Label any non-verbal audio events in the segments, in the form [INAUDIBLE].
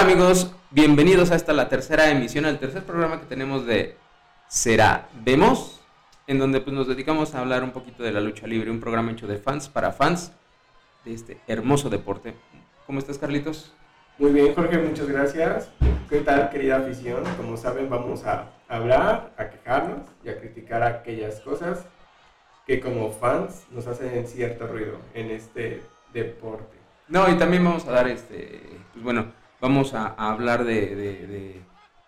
Hola amigos, bienvenidos a esta la tercera emisión, al tercer programa que tenemos de Será Vemos, en donde pues, nos dedicamos a hablar un poquito de la lucha libre, un programa hecho de fans para fans de este hermoso deporte. ¿Cómo estás Carlitos? Muy bien Jorge, muchas gracias. ¿Qué tal querida afición? Como saben vamos a hablar, a quejarnos y a criticar aquellas cosas que como fans nos hacen cierto ruido en este deporte. No, y también vamos a dar este, pues bueno, vamos a, hablar de,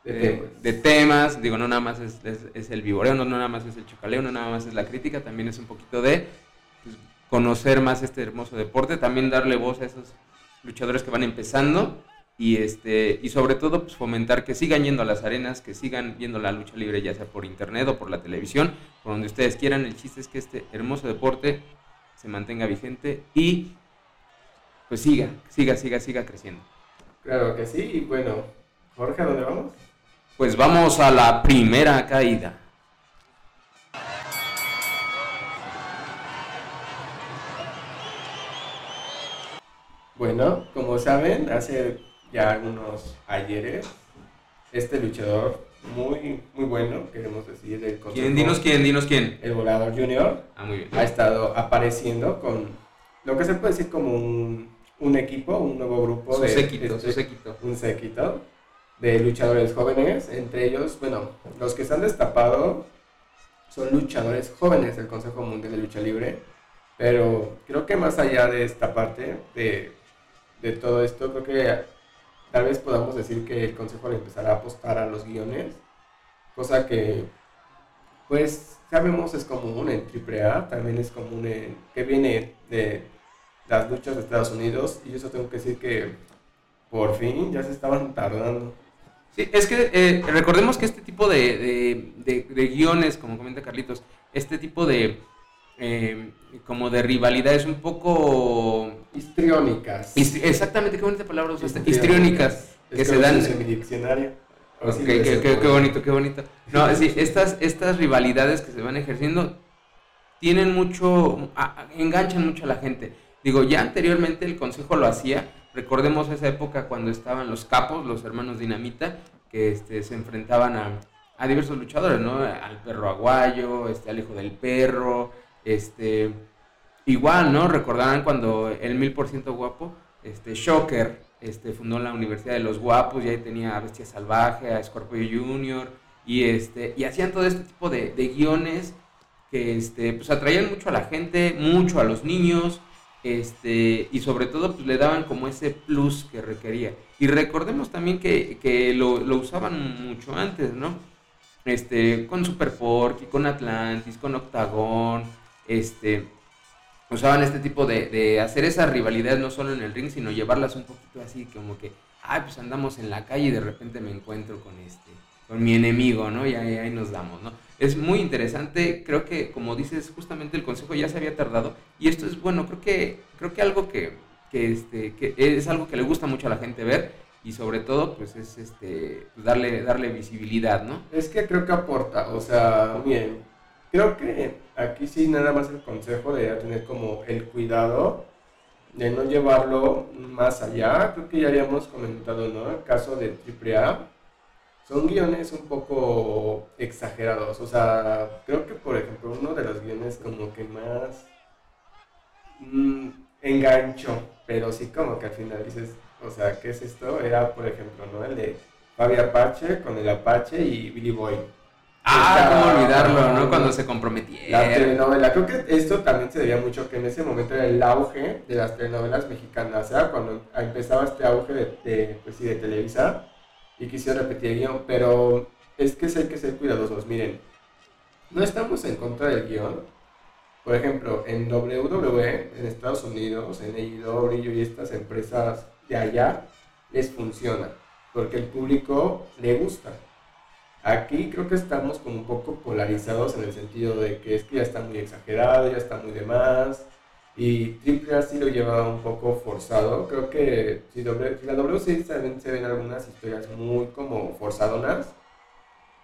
de, temas. Digo, no nada más es, el vivoreo, no, nada más es el chocaleo, no nada más es la crítica, también es un poquito de pues, conocer más este hermoso deporte, también darle voz a esos luchadores que van empezando y este y sobre todo pues, fomentar que sigan yendo a las arenas, que sigan viendo la lucha libre ya sea por internet o por la televisión, por donde ustedes quieran. El chiste es que este hermoso deporte se mantenga vigente y pues siga, siga, siga, siga creciendo. Claro que sí, y bueno, Jorge, ¿a dónde vamos? Pues vamos a la primera caída. Bueno, como saben, hace ya algunos ayeres, este luchador muy, muy bueno, queremos decir, el ¿Quién? Dinos quién, dinos quién. El volador junior. Ah, muy bien. Ha estado apareciendo con lo que se puede decir como un un equipo, un nuevo grupo de... Séquito, este, séquito. Un séquito de luchadores jóvenes, entre ellos, bueno, los que se han destapado son luchadores jóvenes del Consejo Mundial de Lucha Libre, pero creo que más allá de esta parte, de, de todo esto, creo que tal vez podamos decir que el Consejo le empezará a apostar a los guiones, cosa que, pues, sabemos es común en AAA, también es común en, que viene de las luchas de Estados Unidos y eso tengo que decir que por fin ya se estaban tardando. Sí, es que eh, recordemos que este tipo de, de, guiones, como comenta Carlitos, este tipo de eh, como de rivalidades un poco histriónicas. exactamente, qué bonita palabra usaste. Histriónicas. que se dan. En mi diccionario. qué, qué, bonito, qué bonito. No, sí, estas, estas rivalidades que se van ejerciendo tienen mucho, enganchan mucho a la gente. Digo, ya anteriormente el consejo lo hacía, recordemos esa época cuando estaban los capos, los hermanos Dinamita, que este, se enfrentaban a, diversos luchadores, ¿no? Al perro aguayo, este, al hijo del perro, este, igual, ¿no? Recordarán cuando el mil por ciento guapo, este, Shocker, este, fundó la Universidad de los Guapos y ahí tenía a Bestia Salvaje, a Scorpio Junior, y, este, y hacían todo este tipo de, de guiones que este, pues atraían mucho a la gente, mucho a los niños, este, y sobre todo pues, le daban como ese plus que requería. Y recordemos también que, lo, usaban mucho antes, ¿no? Este, con Super Porky, con Atlantis, con Octagon, este, usaban este tipo de, de hacer esas rivalidades no solo en el ring, sino llevarlas un poquito así, como que, ay, pues andamos en la calle y de repente me encuentro con este, con mi enemigo, ¿no? Y ahí, ahí nos damos, ¿no? Es muy interesante. Creo que, como dices, justamente el consejo ya se había tardado. Y esto es bueno, creo que, creo que algo que, este, que es algo que le gusta mucho a la gente ver. Y sobre todo, pues es este, pues, darle, darle visibilidad, ¿no? Es que creo que aporta, o sea, bien, creo que aquí sí nada más el consejo de tener como el cuidado de no llevarlo más allá. Creo que ya habíamos comentado, ¿no? El caso de AAA son guiones un poco exagerados. O sea, creo que por ejemplo uno de los guiones como que más mm, engancho, pero sí como que al final dices, o sea, ¿qué es esto? Era por ejemplo, ¿no? El de Fabi Apache con el Apache y Billy Boy. Ah, cómo olvidarlo, ¿no? Cuando se comprometieron. La telenovela. Creo que esto también se debía mucho que en ese momento era el auge de las telenovelas mexicanas. O sea, cuando empezaba este auge de, de, pues, sí, de Televisa y quisiera repetir el guion, pero es que hay que ser cuidadosos. Miren, no estamos en contra del guion. Por ejemplo, en WWE, en Estados Unidos, en AEW y estas empresas de allá, les funciona, porque el público le gusta. Aquí creo que estamos como un poco polarizados en el sentido de que es que ya está muy exagerado, ya está muy de más, y Triple A sí lo lleva un poco forzado. Creo que si, doble, la W también se ven algunas historias muy como forzadonas.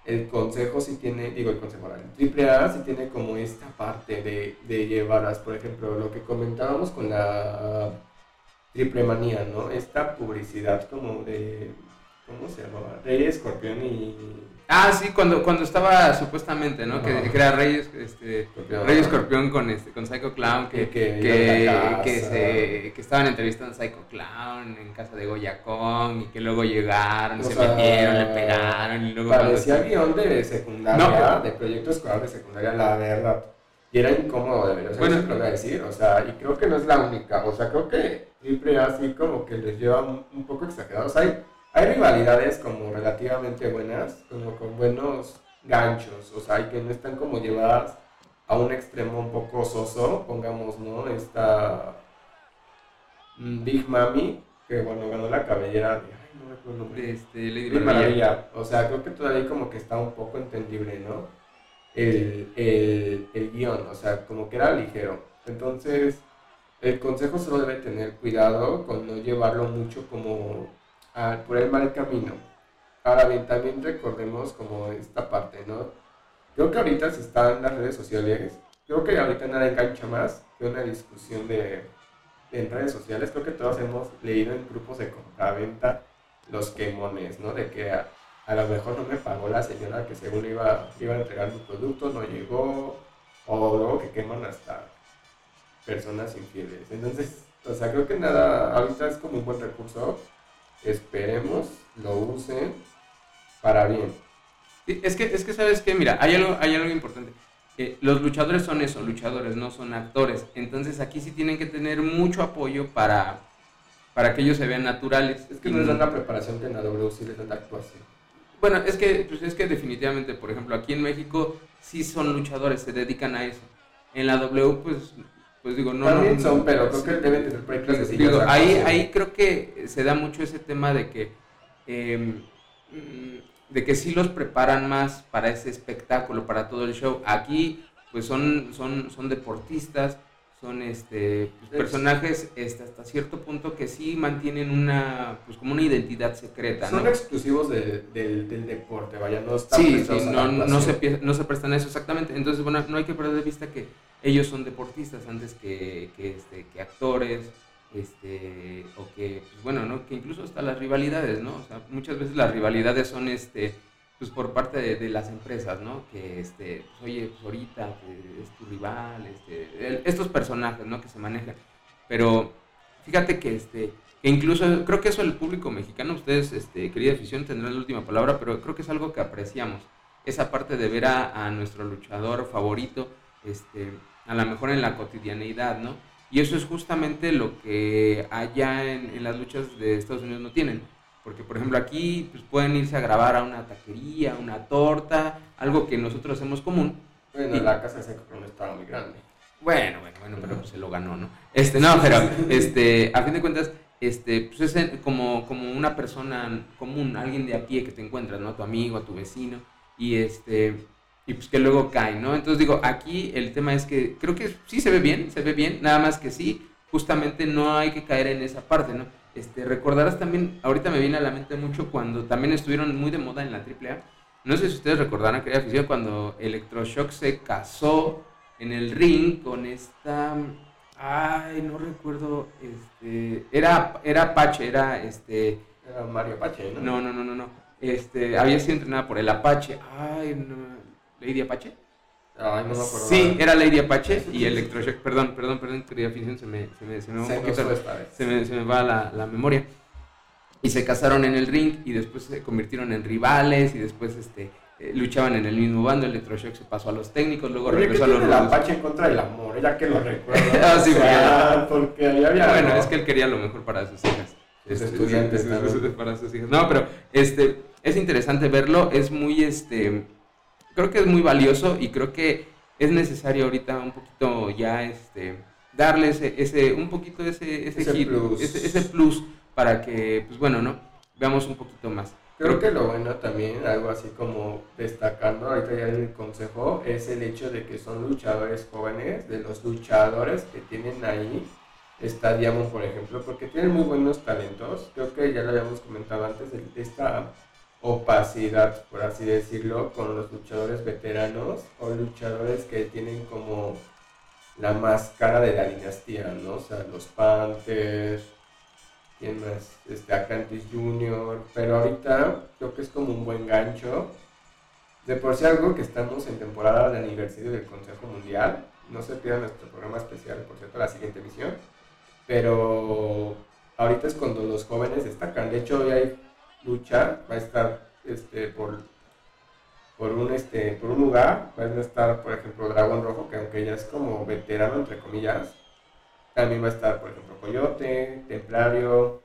El consejo sí tiene, digo el consejo, el Triple A sí tiene como esta parte de, de llevarlas. Por ejemplo, lo que comentábamos con la Triple Manía, ¿no? Esta publicidad como de, ¿cómo se llamaba? Rey Escorpión y... Ah, sí, cuando, cuando estaba supuestamente, ¿no? Que, era Rey, este. Rey Escorpión con, este, con Psycho Clown, que, Que- que se, que estaban entrevistando a Psycho Clown en casa de Goya Kong y que luego llegaron, O se sea, metieron, le pegaron y luego... Parecía guion de secundaria, No, de proyecto escolar de secundaria, la verdad. Y era incómodo de ver, o sea, Bueno. lo voy a decir, o sea, y creo que no es la única, o sea, creo que A así como que les lleva un, un poco exagerados. Hay, hay rivalidades como relativamente buenas, como con buenos ganchos, o sea, y que no están como llevadas a un extremo un poco soso, pongamos, ¿no? Esta mm, Big Mami, que bueno, ganó la cabellera de, ay, no recuerdo el nombre. este, Lady Maravilla. Maravilla. O sea, creo que todavía como que está un poco entendible, ¿no? El, el, el guion, o sea, como que era ligero. Entonces, el consejo solo debe tener cuidado con no llevarlo mucho como a- por el mal camino. Ahora bien, también recordemos como esta parte, ¿no? Creo que ahorita se están las redes sociales, creo que ahorita nada engancha más que una discusión de, en redes sociales. Creo que todos hemos leído en grupos de compraventa los quemones, ¿no? De que a, a lo mejor no me pagó la señora que según iba, iba a entregar mi producto, no llegó, o luego que queman hasta personas infieles. Entonces, o sea, creo que nada, ahorita es como un buen recurso. Esperemos lo usen para bien. Es que, es que sabes que, mira, hay algo, hay algo importante. Eh, los luchadores son eso, luchadores, no son actores. Entonces aquí sí tienen que tener mucho apoyo para, para que ellos se vean naturales. Es que no les dan la preparación que en la W sí les dan la actuación. Bueno, es que, pues es que definitivamente, por ejemplo, aquí en México sí son luchadores, se dedican a eso. En la W, pues, pues digo, no. También no, son, pero creo sí. que deben tener proyectos de Digo, ahí, ahí creo que se da mucho ese tema de que eh, de que sí los preparan más para ese espectáculo, para todo el show. Aquí, pues son, son, son deportistas, son este pues, Es- personajes este, hasta cierto punto que sí mantienen una, pues como una identidad secreta, Son ¿no? exclusivos de- del, del deporte, vaya, no están Sí, sí, no, no, se, no se prestan a eso exactamente. Entonces, bueno, no hay que perder de vista que ellos son deportistas antes que, que, este, que actores, este, o que, pues bueno, ¿no? Que incluso hasta las rivalidades, ¿no? O sea, muchas veces las rivalidades son, este, pues por parte de, de las empresas, ¿no? Que, este, pues, oye, pues ahorita es tu rival, este, el- estos personajes, ¿no? Que se manejan. Pero fíjate que, este, que incluso, creo que eso el público mexicano, ustedes, este, querida afición, tendrán la última palabra, pero creo que es algo que apreciamos. Esa parte de ver a, a nuestro luchador favorito, este, a lo mejor en la cotidianeidad, ¿no? Y eso es justamente lo que allá en, en las luchas de Estados Unidos no tienen. Porque, por ejemplo, aquí pues, pueden irse a grabar a una taquería, una torta, algo que nosotros hacemos común. Bueno, Y- la casa de Seco no estaba muy grande. Bueno, bueno, bueno, pero pues se lo ganó, ¿no? Este, no, pero, [LAUGHS] este, a fin de cuentas, este, pues es como, como una persona común, alguien de a pie que te encuentras, ¿no? Tu amigo, tu vecino, y este, y pues que luego cae, ¿no? Entonces digo, aquí el tema es que creo que sí se ve bien, se ve bien, nada más que sí, justamente no hay que caer en esa parte, ¿no? Este, recordarás también, ahorita me viene a la mente mucho cuando también estuvieron muy de moda en la AAA, no sé si ustedes recordarán, querida afición, cuando Electroshock se casó en el ring con esta ay no recuerdo este era era Apache era este Era Mario Pache, ¿no? no no no no no este había sido entrenada por el Apache ay no Lady Apache Ay, no me acuerdo. sí era Lady Apache y Electroshock perdón perdón perdón querida afición se me se me, se me va un poquito fue esta vez. se me, se me va la, la memoria. Y se casaron en el ring y después se convirtieron en rivales y después este, eh, luchaban en el mismo bando. Electroshock se pasó a los técnicos, luego Oye, ¿qué regresó a los el. Apache en contra del amor? Ya que lo recuerdo. [LAUGHS] Ah, sí, O sea, porque ahí había... Bueno, ¿no? es que él quería lo mejor para sus hijas. Sus Este, estudiantes sí, para sus hijas. No, pero este, es interesante verlo, es muy, este, creo que es muy valioso y creo que es necesario ahorita un poquito ya, este, darle ese, ese un poquito ese, ese, Ese hit, plus. Ese, ese plus para que, pues bueno, ¿no? Veamos un poquito más. Creo que lo bueno también, algo así como destacando ahorita ya en el consejo, es el hecho de que son luchadores jóvenes, de los luchadores que tienen ahí, está Diamond por ejemplo, porque tienen muy buenos talentos, creo que ya lo habíamos comentado antes, de, de esta opacidad, por así decirlo, con los luchadores veteranos o luchadores que tienen como la máscara de la dinastía, ¿no? O sea, los Panthers, ¿Quién más? Este, Atlantis Junior. Pero ahorita creo que es como un buen gancho. De por sí algo que estamos en temporada de aniversario del Consejo Mundial. No se pierdan nuestro programa especial, por cierto, la siguiente emisión. Pero ahorita es cuando los jóvenes destacan. De hecho, hoy hay lucha, va a estar este, por, por, un, este, por un lugar, va a estar, por ejemplo, Dragón Rojo, que aunque ya es como veterano, entre comillas, también va a estar, por ejemplo, Coyote, Templario,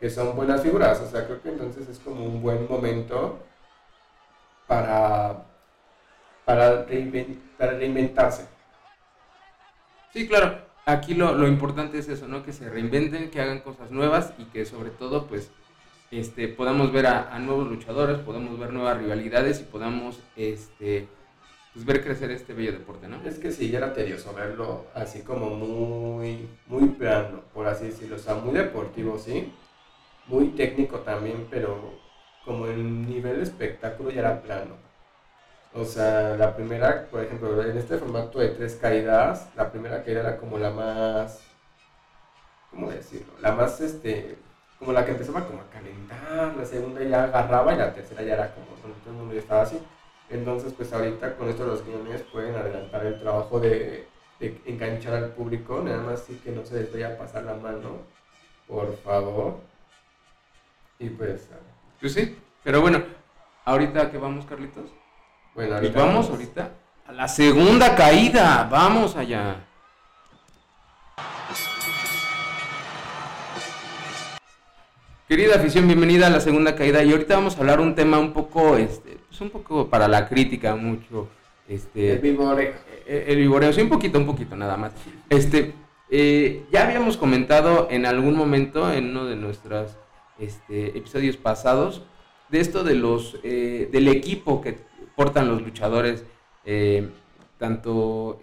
que son buenas figuras. O sea, creo que entonces es como un buen momento para, para, reinventarse. Sí, claro. Aquí lo, lo, importante es eso, ¿no? Que se reinventen, que hagan cosas nuevas y que sobre todo, pues, este, podamos ver a, nuevos luchadores, podamos ver nuevas rivalidades y podamos, este, pues, ver crecer este bello deporte, ¿no? Es que sí, ya era tedioso verlo así como muy, muy plano, por así decirlo, o sea, muy deportivo, sí, muy técnico también, pero como el nivel de espectáculo ya era plano. O sea, la primera, por ejemplo, en este formato de tres caídas, la primera caída era como la más, ¿cómo decirlo? La más, este, como la que empezaba como a calentar, la segunda ya agarraba y la tercera ya era como, todo el mundo ya estaba así. Entonces, pues ahorita con esto los guiones pueden adelantar el trabajo de, enganchar al público, nada más sí que no se les vaya a pasar la mano, por favor. Y pues... Pues sí, pero bueno, ahorita que vamos, Carlitos. Bueno, ahorita vamos, ahorita a la segunda caída, vamos allá. Querida afición, bienvenida a la segunda caída y ahorita vamos a hablar un tema un poco, este, pues un poco para la crítica, mucho, este... El vivoreo. Eh, el, vivoreo, sí, un poquito, un poquito, nada más. Este, eh, ya habíamos comentado en algún momento, en uno de nuestros este, episodios pasados, de esto de los, eh, del equipo que portan los luchadores, tanto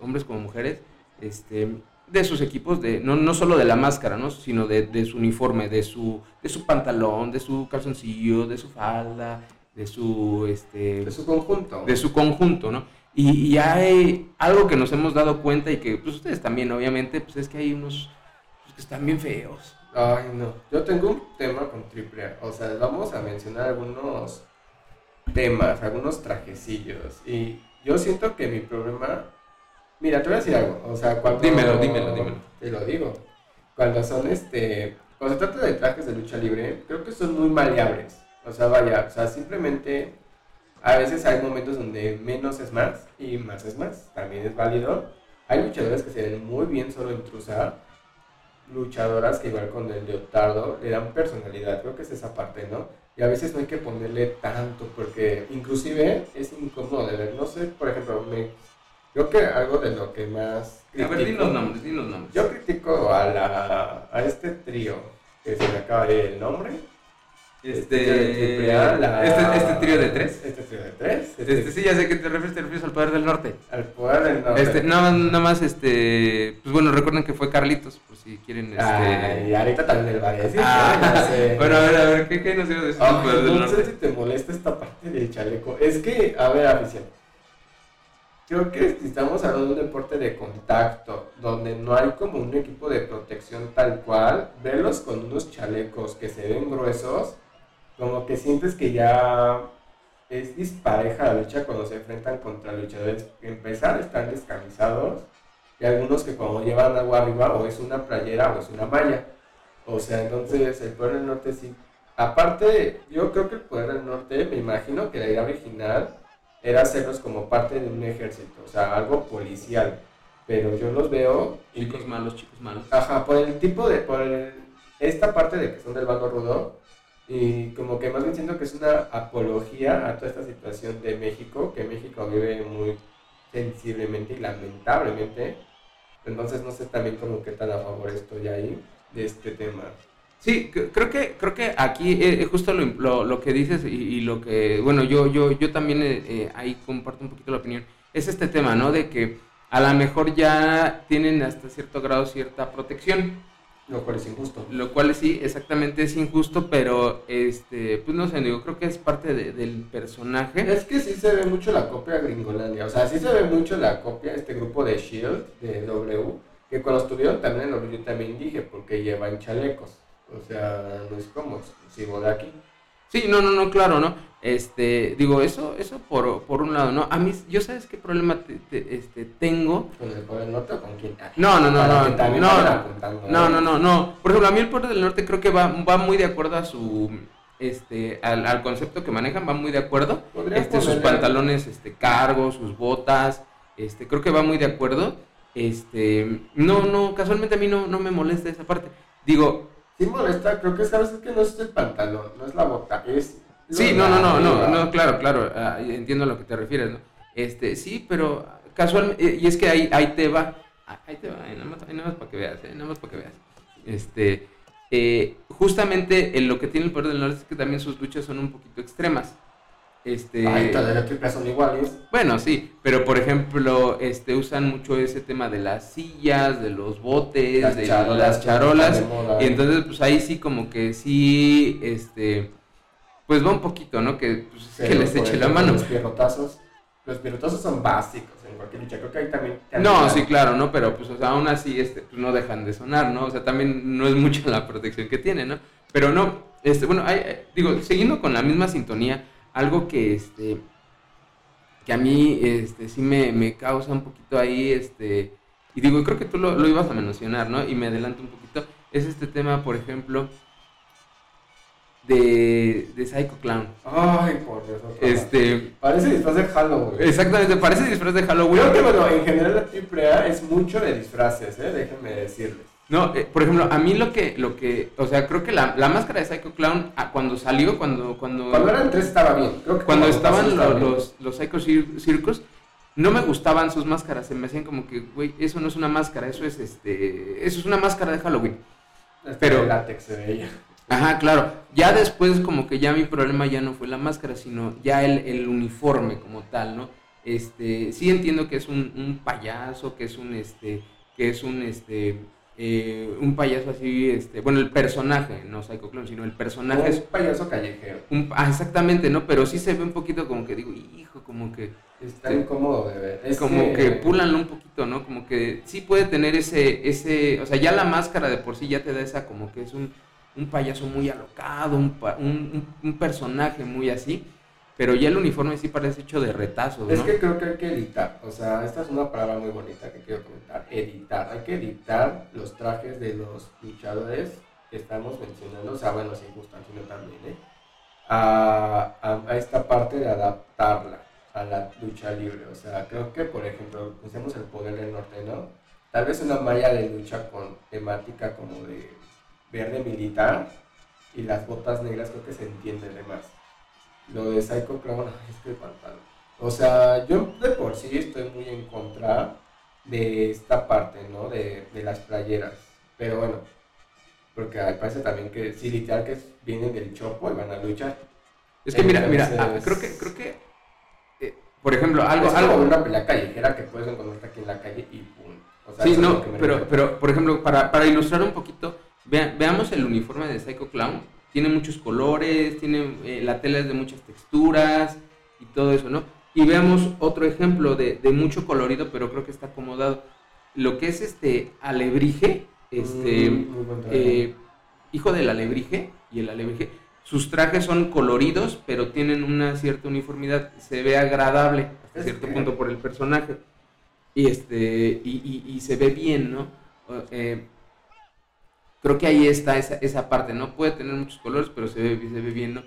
hombres como mujeres, este, de sus equipos, de, no, no solo de la máscara, ¿no? sino de, su uniforme, de su, de su pantalón, de su calzoncillo, de su falda, de su... Este, de su conjunto. De su conjunto, ¿no? Y, hay algo que nos hemos dado cuenta y que pues ustedes también, obviamente, pues es que hay unos pues, que están bien feos. Ay, no. Yo tengo un tema con triple O sea, vamos a mencionar algunos temas, algunos trajecillos. Y yo siento que mi problema Mira, te voy a decir algo. O sea, cuando. Dímelo, dímelo, dímelo. Te lo digo. Cuando son este. Cuando se trata de trajes de lucha libre, creo que son muy maleables. O sea, vaya, o sea, simplemente. A veces hay momentos donde menos es más y más es más. También es válido. Hay luchadores que se ven muy bien solo en Luchadoras que igual con el leotardo le dan personalidad. Creo que es esa parte, ¿no? Y a veces no hay que ponerle tanto porque inclusive es incómodo de ver. No sé, por ejemplo, me Creo que algo de lo que más. A ver, di los nombres, di los nombres. Yo critico a, la, a este trío, que se me acaba de ir el nombre. Este, este, este, este, trío de tres. Este trío de tres. Este, este sí, ya sé que te refieres, te refieres al poder del norte. Al poder del norte. Este, nada, nada más, este, pues bueno, recuerden que fue Carlitos, por si quieren, este. Ay, ahorita también el va a decir. Ah, [LAUGHS] bueno, a ver, a ver, ¿qué, qué nos iba a decir? Oh, no sé si te molesta esta parte del chaleco. Es que, a ver, afición creo que estamos hablando de un deporte de contacto, donde no hay como un equipo de protección tal cual, verlos con unos chalecos que se ven gruesos, como que sientes que ya es dispareja la lucha cuando se enfrentan contra luchadores que empezar están descamisados y algunos que cuando llevan agua arriba o es una playera o es una malla. O sea, entonces el poder del norte sí. Aparte, yo creo que el poder del norte, me imagino que la idea original era hacerlos como parte de un ejército, o sea, algo policial. Pero yo los veo... Chicos malos, chicos malos. Ajá, por el tipo de... por esta parte de que son del bando rudo, y como que más bien siento que es una apología a toda esta situación de México, que México vive muy sensiblemente y lamentablemente. Entonces no sé también como qué tan a favor estoy ahí de este tema. Sí, creo que, creo que aquí es justo lo, lo, que dices y, lo que, bueno, yo, yo, yo también eh, eh, ahí comparto un poquito la opinión, es este tema, ¿no? De que a lo mejor ya tienen hasta cierto grado cierta protección. Lo cual es injusto. Lo cual sí, exactamente es injusto, pero este, pues no sé, digo, creo que es parte del personaje. Es que sí se ve mucho la copia Gringolandia, o sea, sí se ve mucho la copia, este grupo de Shield, de W, que cuando estuvieron también en lo yo también dije, porque llevan chalecos O sea, no es como exclusivo de aquí. Sí, no, no, no, claro, ¿no? Este, digo, eso, eso por, por un lado, ¿no? A mí, yo sabes qué problema te, te- este, tengo. ¿Con el Poder del Norte o con quién? No, no, no, no, no, no, no, no. Por ejemplo, a mí el puerto del norte creo que va, va muy de acuerdo a su, este, al, al concepto que manejan, va muy de acuerdo. Este, sus ponerle- pantalones, este, cargos, sus botas, este, creo que va muy de acuerdo. Este, no, no, casualmente a mí no, no me molesta esa parte. Digo, Sí molesta, creo que sabes es que no es el pantalón, no es la bota, es... Sí, no, no, no, no, no, claro, claro, ah, entiendo a lo que te refieres, ¿no? Este, sí, pero casualmente, y es que ahí, ahí te va, ah, ahí te va, eh, nada más, ahí nada más para que veas, eh, nada más para que veas. Este, eh, justamente en lo que tiene el poder del norte es que también sus luchas son un poquito extremas. Este, Ay, las tripas son iguales. bueno, sí, pero por ejemplo, este, usan mucho ese tema de las sillas, de los botes, Las de charolas, las charolas, y entonces, pues ahí sí como que sí, este, pues va un poquito, ¿no? Que, pues, es que les eche la mano. Los pierrotazos, los pierrotazos son básicos en cualquier lucha, creo que ahí también... No, sí, claro, ¿no? Pero pues, o sea, aún así, este, pues no dejan de sonar, ¿no? O sea, también no es mucha la protección que tienen, ¿no? Pero no, este, bueno, hay, eh, digo, siguiendo con la misma sintonía, algo que, este, que a mí, este, sí me, me causa un poquito ahí, este, y digo, creo que tú lo, lo ibas a mencionar, ¿no? Y me adelanto un poquito, es este tema, por ejemplo, de, de Psycho Clown. Ay, por Dios. Este, Parece disfraz de Halloween. exactamente, parece disfraz de Halloween. Creo que, bueno, en general la AAA es mucho de disfraces, ¿eh? Déjenme decirles. No, eh, por ejemplo, a mí lo que, lo que, o sea, creo que la, la máscara de Psycho Clown, ah, cuando salió, cuando, cuando, Cuando eran tres estaba bien. Creo que cuando estaban estaba lo- bien. los, los Psycho Cir- Circus, no me gustaban sus máscaras, se me hacían como que, güey, eso no es una máscara, eso es, este, eso es una máscara de Halloween. Pero- látex se veía. Ajá, claro. Ya después como que ya mi problema ya no fue la máscara, sino ya el, el uniforme como tal, ¿no? Este, sí entiendo que es un, un payaso, que es un, este, que es un, este, eh, un payaso así, este, bueno, el personaje, no Psycho Clown, sino el personaje es un payaso callejero. un, ah, exactamente, ¿no? Pero sí se ve un poquito como que digo, hijo, como que, Está Sí. incómodo de ver. Es como que púlanlo un poquito, ¿no? Como que sí puede tener ese, ese, o sea, ya la máscara de por sí ya te da esa como que es un, un payaso muy alocado, un, un- un personaje muy así, pero ya el uniforme sí parece hecho de retazos, ¿no? Es que creo que hay que editar. O sea, esta es una palabra muy bonita que quiero comentar. Editar. Hay que editar los trajes de los luchadores que estamos mencionando. O sea, bueno, sí, gustan, sino también, ¿eh? A, a, a esta parte de adaptarla a la lucha libre. O sea, creo que, por ejemplo, usemos el poder del norte, ¿no? Tal vez una malla de lucha con temática como de verde militar y las botas negras creo que se entiende de más. Lo de Psycho Clown, es que el pantalón. O sea, yo de por sí estoy muy en contra de esta parte, ¿no? De, de las playeras. Pero bueno, porque parece también que sí, literal que vienen del chopo y van a luchar. es que mira, mira, ah, creo que, creo que, eh, por ejemplo, algo, es algo, una pelea callejera que puedes encontrarte aquí en la calle y pum. O sea, Sí, no, pero, pero, por ejemplo, para, para ilustrar un poquito, vea- veamos el uniforme de Psycho Clown. Tiene muchos colores, tiene, eh, la tela es de muchas texturas y todo eso, ¿no? Y veamos otro ejemplo de, de mucho colorido, pero creo que está acomodado. Lo que es este alebrije, este, Mm, eh, hijo del alebrije y el alebrije, sus trajes son coloridos, pero tienen una cierta uniformidad, se ve agradable hasta cierto que- punto por el personaje y este y, y- y se ve bien, ¿no? Eh, creo que ahí está esa, esa parte, no puede tener muchos colores, pero se ve, se ve bien, ¿no?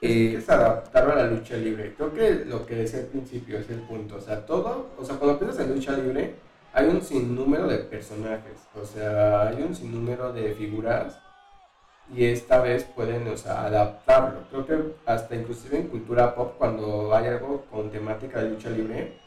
Es, Eh, es adaptarlo a la lucha libre. Creo que lo que decía al principio es el punto. O sea, todo, o sea, cuando piensas en lucha libre, hay un sinnúmero de personajes. O sea, hay un sinnúmero de figuras. Y esta vez pueden, o sea, adaptarlo. Creo que hasta inclusive en cultura pop, cuando hay algo con temática de lucha libre,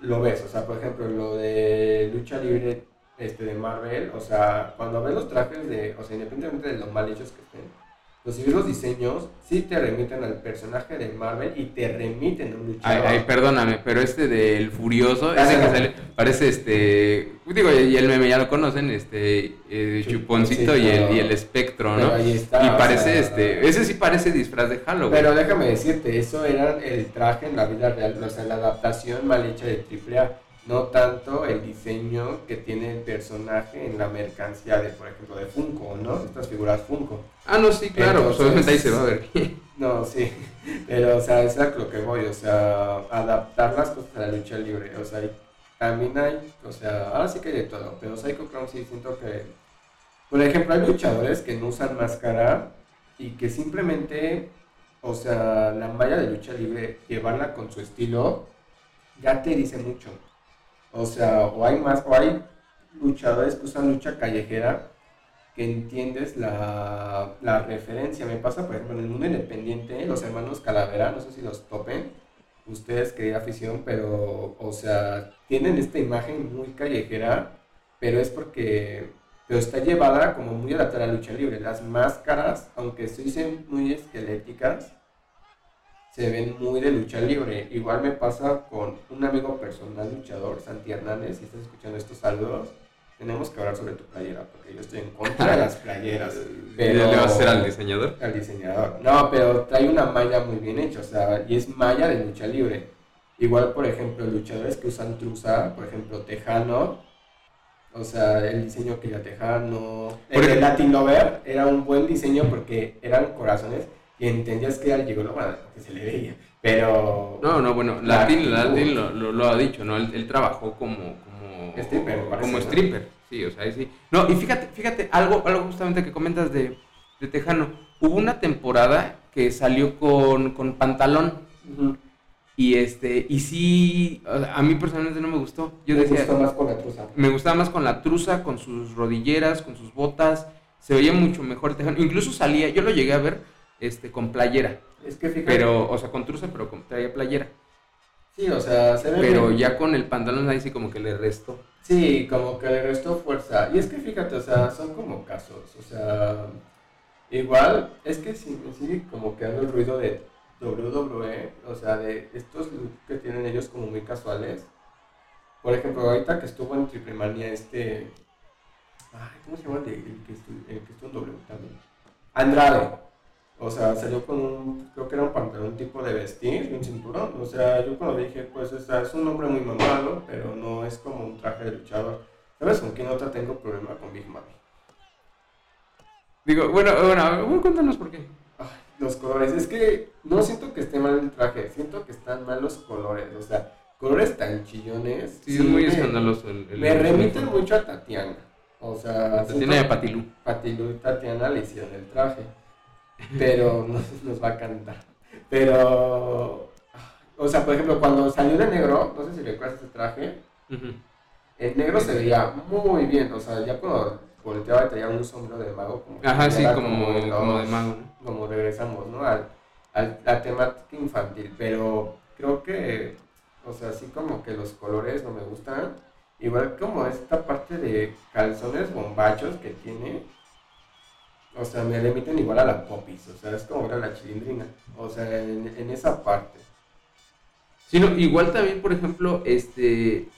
lo ves. O sea, por ejemplo, lo de lucha libre este, de Marvel. O sea, cuando ves los trajes de, o sea, independientemente de lo mal hechos que estén, ves los diseños, sí te remiten al personaje de Marvel y te remiten a un luchador. ay, perdóname, pero este del Furioso, ese que Ah. sale, parece este, digo, y el meme ya lo conocen, este, eh, Chuponcito y el, y el Espectro, ¿no? ahí está, Y parece, sea, este, ese sí parece disfraz de Halloween. Pero déjame decirte, eso era el traje en la vida real, o sea, la adaptación mal hecha de AAA. No tanto el diseño que tiene el personaje en la mercancía de, por ejemplo, de Funko, ¿no? Estas figuras Funko. Ah, no, sí, claro, pues obviamente ahí se va a ver. [LAUGHS] no, sí, pero, o sea, es a lo que voy, o sea, adaptar las cosas a la lucha libre, o sea, también hay, o sea, ahora sí que hay de todo, pero Psycho Clown sí siento que, por ejemplo, hay luchadores que no usan máscara y que simplemente, o sea, la malla de lucha libre, llevarla con su estilo, ya te dice mucho. O sea, o hay más, o hay luchadores que usan lucha callejera que entiendes la, la referencia. Me pasa, por ejemplo, en el mundo independiente, los hermanos Calavera, no sé si los topen, ustedes querida afición, pero, o sea, tienen esta imagen muy callejera, pero es porque, pero está llevada como muy a la lucha libre. Las máscaras, aunque se dicen muy esqueléticas, se ven muy de lucha libre. Igual me pasa con un amigo personal luchador, Santi Hernández, si estás escuchando estos saludos, tenemos que hablar sobre tu playera, porque yo estoy en contra de las playeras. [LAUGHS] Pero, ¿Le vas a hacer al diseñador? Al diseñador. No, pero trae una malla muy bien hecha, o sea, y es malla de lucha libre. Igual, por ejemplo, luchadores que usan truza, por ejemplo, Tejano, o sea, el diseño que era Tejano. El, el Latin Lover era un buen diseño porque eran corazones y entendías que era el gigolo, bueno, que se le veía, pero... No, no, bueno, Latin, Latin lo, lo, ha dicho, ¿no? Él, trabajó como, como stripper, como stripper, sí, o sea, sí. No, y fíjate, fíjate, algo, algo justamente que comentas de, de Tejano, hubo una temporada que salió con, con pantalón, y este, y sí, a mí personalmente no me gustó. Yo me decía, más con la truza. Me gustaba más con la truza, con sus rodilleras, con sus botas. Se veía mucho mejor Tejano. Incluso salía, yo lo llegué a ver este, con playera. Es que fíjate. Pero, o sea, con truza, pero con traía playera. Sí, o sea, se ve Pero ya con el pantalón ahí sí como que le restó. Sí, como que le restó fuerza. Y es que fíjate, o sea, son como casos. O sea, igual, es que sí, me sigue como quedando el ruido de WWE, o sea, de estos que tienen ellos como muy casuales. Por ejemplo, ahorita que estuvo en Triple Mania este... Ay, ¿cómo se llama el, que estuvo, el que estuvo en W también? Andrade. O sea, salió con un, creo que era un pantalón tipo de vestir y un cinturón. O sea, yo cuando dije, pues, o sea, es un hombre muy mamado, pero no es como un traje de luchador. ¿Sabes con quién otra tengo problema con Big Mami? Digo, bueno, bueno, cuéntanos por qué. Ay, los colores. Es que no siento que esté mal el traje, siento que están mal los colores. O sea, colores tan chillones. Sí, es muy escandaloso el, Me remiten mucho a Tatiana. O sea, Tatiana y Patilú. Patilú y Tatiana le hicieron el traje pero [LAUGHS] no nos va a cantar. Pero, o sea, por ejemplo, cuando salió de negro, no sé si recuerdas ese traje, el negro se veía muy bien, o sea, ya cuando volteaba y tenía un sombrero de mago, como, Ajá, sí, como, como, de mago. Como regresamos, ¿no? Al, al, la temática infantil, pero creo que, o sea, así como que los colores no me gustan. Igual como esta parte de calzones bombachos que tiene, o sea, me remiten igual a la popis, o sea, es como era la chilindrina, o sea, en, esa parte. Sino, igual también, por ejemplo, este,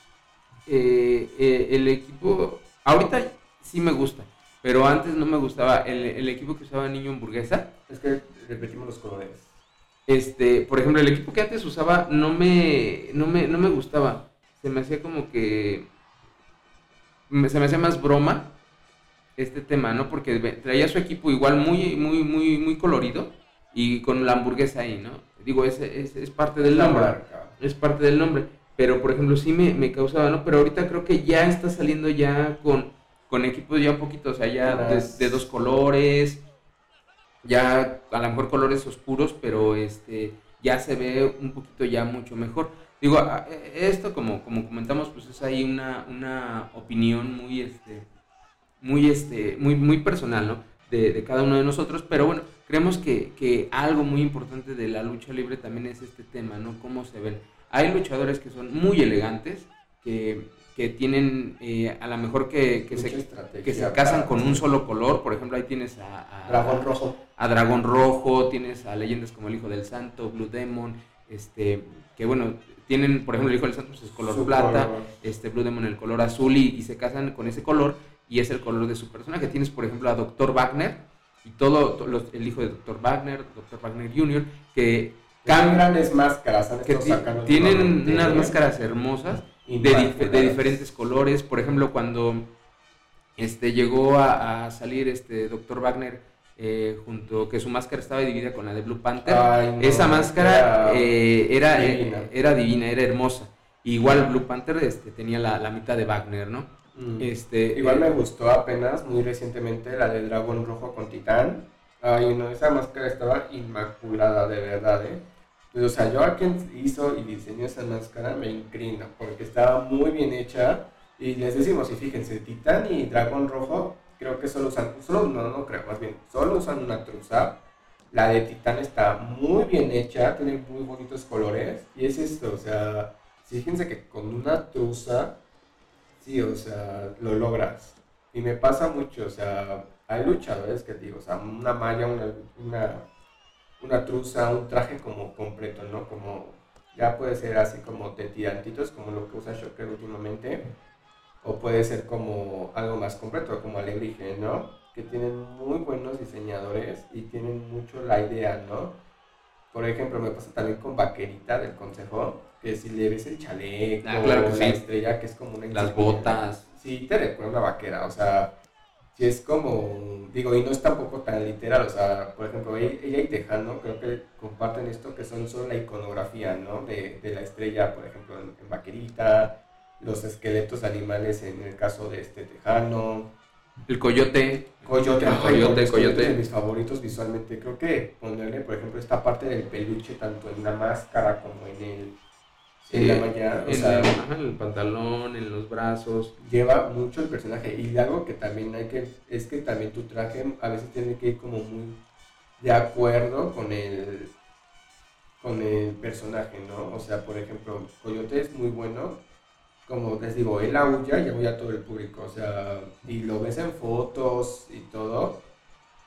eh, eh, el equipo, ahorita sí me gusta, pero antes no me gustaba el, equipo que usaba Niño Hamburguesa. Es que repetimos los colores. Este, por ejemplo, el equipo que antes usaba no me, no me, no me gustaba. Se me hacía como que, se me hacía más broma este tema, ¿no? Porque traía su equipo igual muy, muy, muy, muy colorido y con la hamburguesa ahí, ¿no? Digo, es, es, es parte del nombre. Es parte del nombre. Pero, por ejemplo, sí me, me, causaba, ¿no? Pero ahorita creo que ya está saliendo ya con, con equipos ya un poquito, o sea, ya de, dos colores, ya a lo mejor colores oscuros, pero este ya se ve un poquito ya mucho mejor. Digo, esto como, como comentamos, pues es ahí una, una opinión muy, este, muy, este, muy, muy personal, ¿no? De, de cada uno de nosotros, pero bueno, creemos que, que, algo muy importante de la lucha libre también es este tema, ¿no? Cómo se ven. Hay luchadores que son muy elegantes, que, que tienen eh, a lo mejor que, que se, que se casan con un solo color, por ejemplo, ahí tienes a, a Dragón Rojo. A Dragón Rojo, tienes a leyendas como el Hijo del Santo, Blue Demon, este, que bueno, tienen, por ejemplo, el Hijo del Santo pues, es color plata, este Blue Demon el color azul y, y se casan con ese color y es el color de su personaje. Tienes, por ejemplo, a Dr. Wagner y todo, el hijo de Dr. Wagner, Dr. Wagner Jr., que cambian grandes máscaras, que tienen unas máscaras hermosas de, diferentes colores. Por ejemplo, cuando este, llegó a, salir este Dr. Wagner eh, junto que su máscara estaba dividida con la de Blue Panther. Esa máscara era, eh, era, divina. era, hermosa. Igual Blue Panther este, tenía la, la mitad de Wagner, ¿no? Mm. Este, Igual me gustó apenas, muy recientemente, la de Dragón Rojo con Titán. Ay, no, esa máscara estaba inmaculada, de verdad, ¿eh? Pues, o sea, yo a quien hizo y diseñó esa máscara me inclino, porque estaba muy bien hecha. Y les decimos, y fíjense, Titán y Dragón Rojo, creo que solo usan, solo, no, no creo, más bien, solo usan una truza. La de Titán está muy bien hecha, tiene muy bonitos colores. Y es esto, o sea, fíjense que con una truza Sí, o sea, lo logras. Y me pasa mucho, o sea, hay luchadores que digo, o sea, una malla, una, una, truza, un traje como completo, ¿no? Como, ya puede ser así como de tirantitos, como lo que usa Shocker últimamente, o puede ser como algo más completo, como Alebrije, ¿no? Que tienen muy buenos diseñadores y tienen mucho la idea, ¿no? Por ejemplo, me pasa también con Vaquerita del Consejo, que si le ves el chaleco, ah, claro la estrella, que es como una... Las botas. Sí, te recuerda una vaquera, o sea, si es como, digo, y no es tampoco tan literal, o sea, por ejemplo, ella y Tejano creo que comparten esto que son solo la iconografía, ¿no? De, de la estrella, por ejemplo, en, Vaquerita, los esqueletos animales en el caso de este Tejano, el coyote. Coyote, coyote, coyote. de mis favoritos visualmente. Creo que ponerle, por ejemplo, esta parte del peluche, tanto en la máscara como en el. en la malla, o sea, en el pantalón, en los brazos. Lleva mucho el personaje. Y algo que también hay que. Es que también tu traje a veces tiene que ir como muy de acuerdo con el. con el personaje, ¿no? O sea, por ejemplo, Coyote es muy bueno como les digo, él aúlla y a todo el público, o sea, y lo ves en fotos y todo,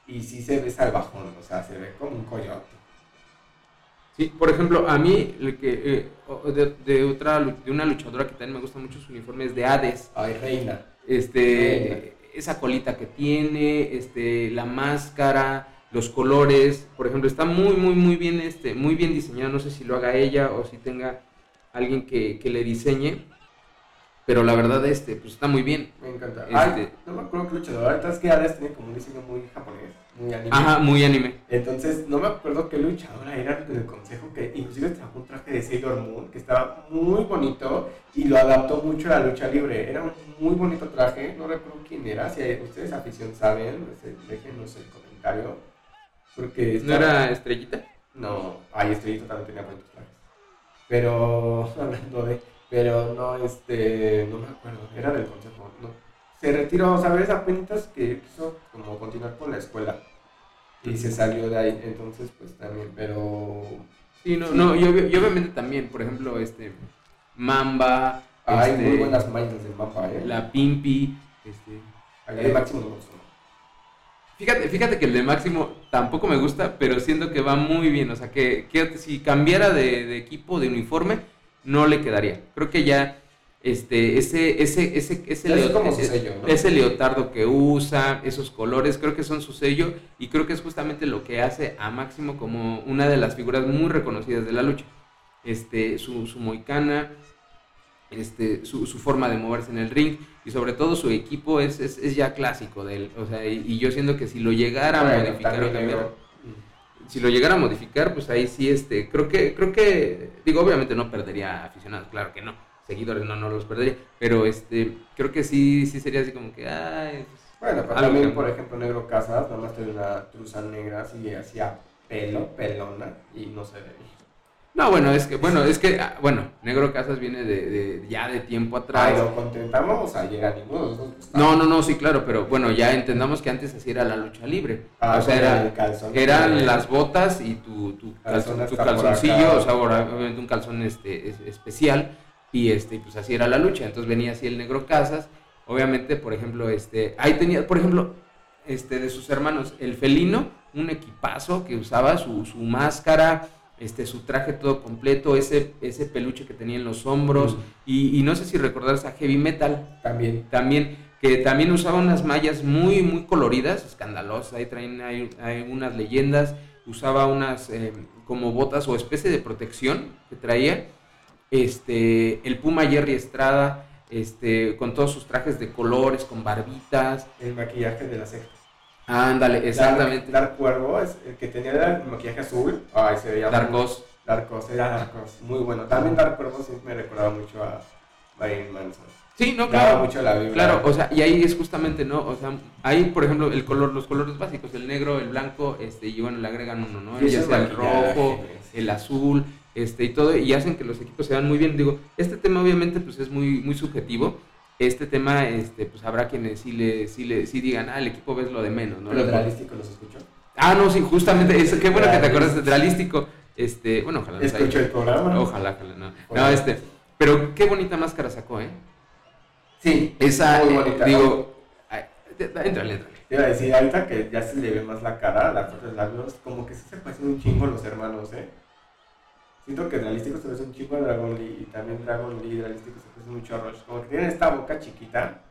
y sí se ve salvajón, o sea, se ve como un coyote. Sí, por ejemplo, a mí, el que, eh, de, otra, de una luchadora que también me gusta mucho su uniforme es de Hades. Ay, reina. Este, esa colita que tiene, este, la máscara, los colores, por ejemplo, está muy, muy, muy bien, este, muy bien diseñado, no sé si lo haga ella o si tenga alguien que, que le diseñe, pero la verdad, este, pues está muy bien. Me encanta. Este, no me acuerdo qué luchador. Ahorita es que Hades tiene como un diseño muy japonés, muy anime. Ajá, muy anime. Entonces, no me acuerdo qué luchadora era del consejo que inclusive trajo un traje de Sailor Moon que estaba muy bonito y lo adaptó mucho a la lucha libre. Era un muy bonito traje, no recuerdo quién era. Si ustedes afición saben, pues, eh, déjenos el comentario. Porque ¿No era Estrellita? No, ay, Estrellita también tenía bonitos trajes. Pero, [LAUGHS] hablando de pero no, este, no me acuerdo, era del consejo, no. Se retiró, ¿sabes? Apenas que quiso como continuar con la escuela y se salió de ahí, entonces pues también, pero... Sí, no, no, yo, obviamente también, por ejemplo, este, Mamba... Hay este, muy buenas máquinas de Mamba, ¿eh? La Pimpi, este... El de Máximo no gustó. Fíjate, fíjate que el de Máximo tampoco me gusta, pero siento que va muy bien, o sea, que, que si cambiara de, de equipo, de uniforme no le quedaría. Creo que ya este, ese, ese, ese, ese, leotardo que usa, esos colores, creo que son su sello y creo que es justamente lo que hace a Máximo como una de las figuras muy reconocidas de la lucha. Este, su, su moicana, este, su, forma de moverse en el ring y sobre todo su equipo es, es, ya clásico de él. O sea, y, yo siento que si lo llegara a modificar o cambiar si lo llegara a modificar, pues ahí sí, este, creo que, creo que, digo, obviamente no perdería aficionados, claro que no, seguidores no, no los perdería, pero este, creo que sí, sí sería así como que, ay, pues, bueno, pero también, por ejemplo, Negro Casas, nada más tiene una truza negra así, hacía pelo, pelona, y no se ve no, bueno, es que, bueno, es que, ah, bueno, Negro Casas viene de, ya de tiempo atrás. Pero contentamos a llegar a ninguno de No, no, no, sí, claro, pero bueno, ya entendamos que antes así era la lucha libre. Ah, o sea, era, eran las botas y tu, tu, calzoncillo, o sea, obviamente un calzón este, especial, y este, pues así era la lucha. Entonces venía así el Negro Casas, obviamente, por ejemplo, este, ahí tenía, por ejemplo, este, de sus hermanos, el felino, un equipazo que usaba su, su máscara, este, su traje todo completo, ese, ese peluche que tenía en los hombros, y, no sé si recordarás a Heavy Metal. También. También, que también usaba unas mallas muy, muy coloridas, escandalosas, ahí traen, hay, unas leyendas, usaba unas eh, como botas o especie de protección que traía, este, el Puma Jerry Estrada, este, con todos sus trajes de colores, con barbitas. El maquillaje de la secta. Ándale, exactamente. Dar, Cuervo, es el que tenía el maquillaje azul. Ay, se veía Darkos. Darkos, era Darkos. Muy bueno. También Dar Cuervo siempre me recordaba mucho a Marilyn Manson. Sí, no, claro. mucho la Biblia. Claro, o sea, y ahí es justamente, ¿no? O sea, ahí, por ejemplo, el color, los colores básicos, el negro, el blanco, este, y bueno, le agregan uno, ¿no? Ya sea el rojo, el azul, este, y todo, y hacen que los equipos se vean muy bien. Digo, este tema obviamente, pues es muy, muy subjetivo. Este tema, este, pues habrá quienes sí le, sí le, sí digan, ah, el equipo ves lo de menos, ¿no? Pero Dralístico los escuchó. Ah, no, sí, justamente, es, qué bueno que te acuerdas de Dralístico. Este, bueno, ojalá. Escucho el programa. Ojalá, ojalá, no. No, este, pero qué bonita máscara sacó, ¿eh? Sí, esa, muy eh, digo, entrale, entrale. Te iba a decir, ahorita que ya se le ve más la cara, la foto de labios, como que sí se parecen un chingo los hermanos, ¿eh? Siento que Realístico se parece un chingo a Dragon Lee y también Dragon Lee y Realístico se parece mucho a Rush. Como que tienen esta boca chiquita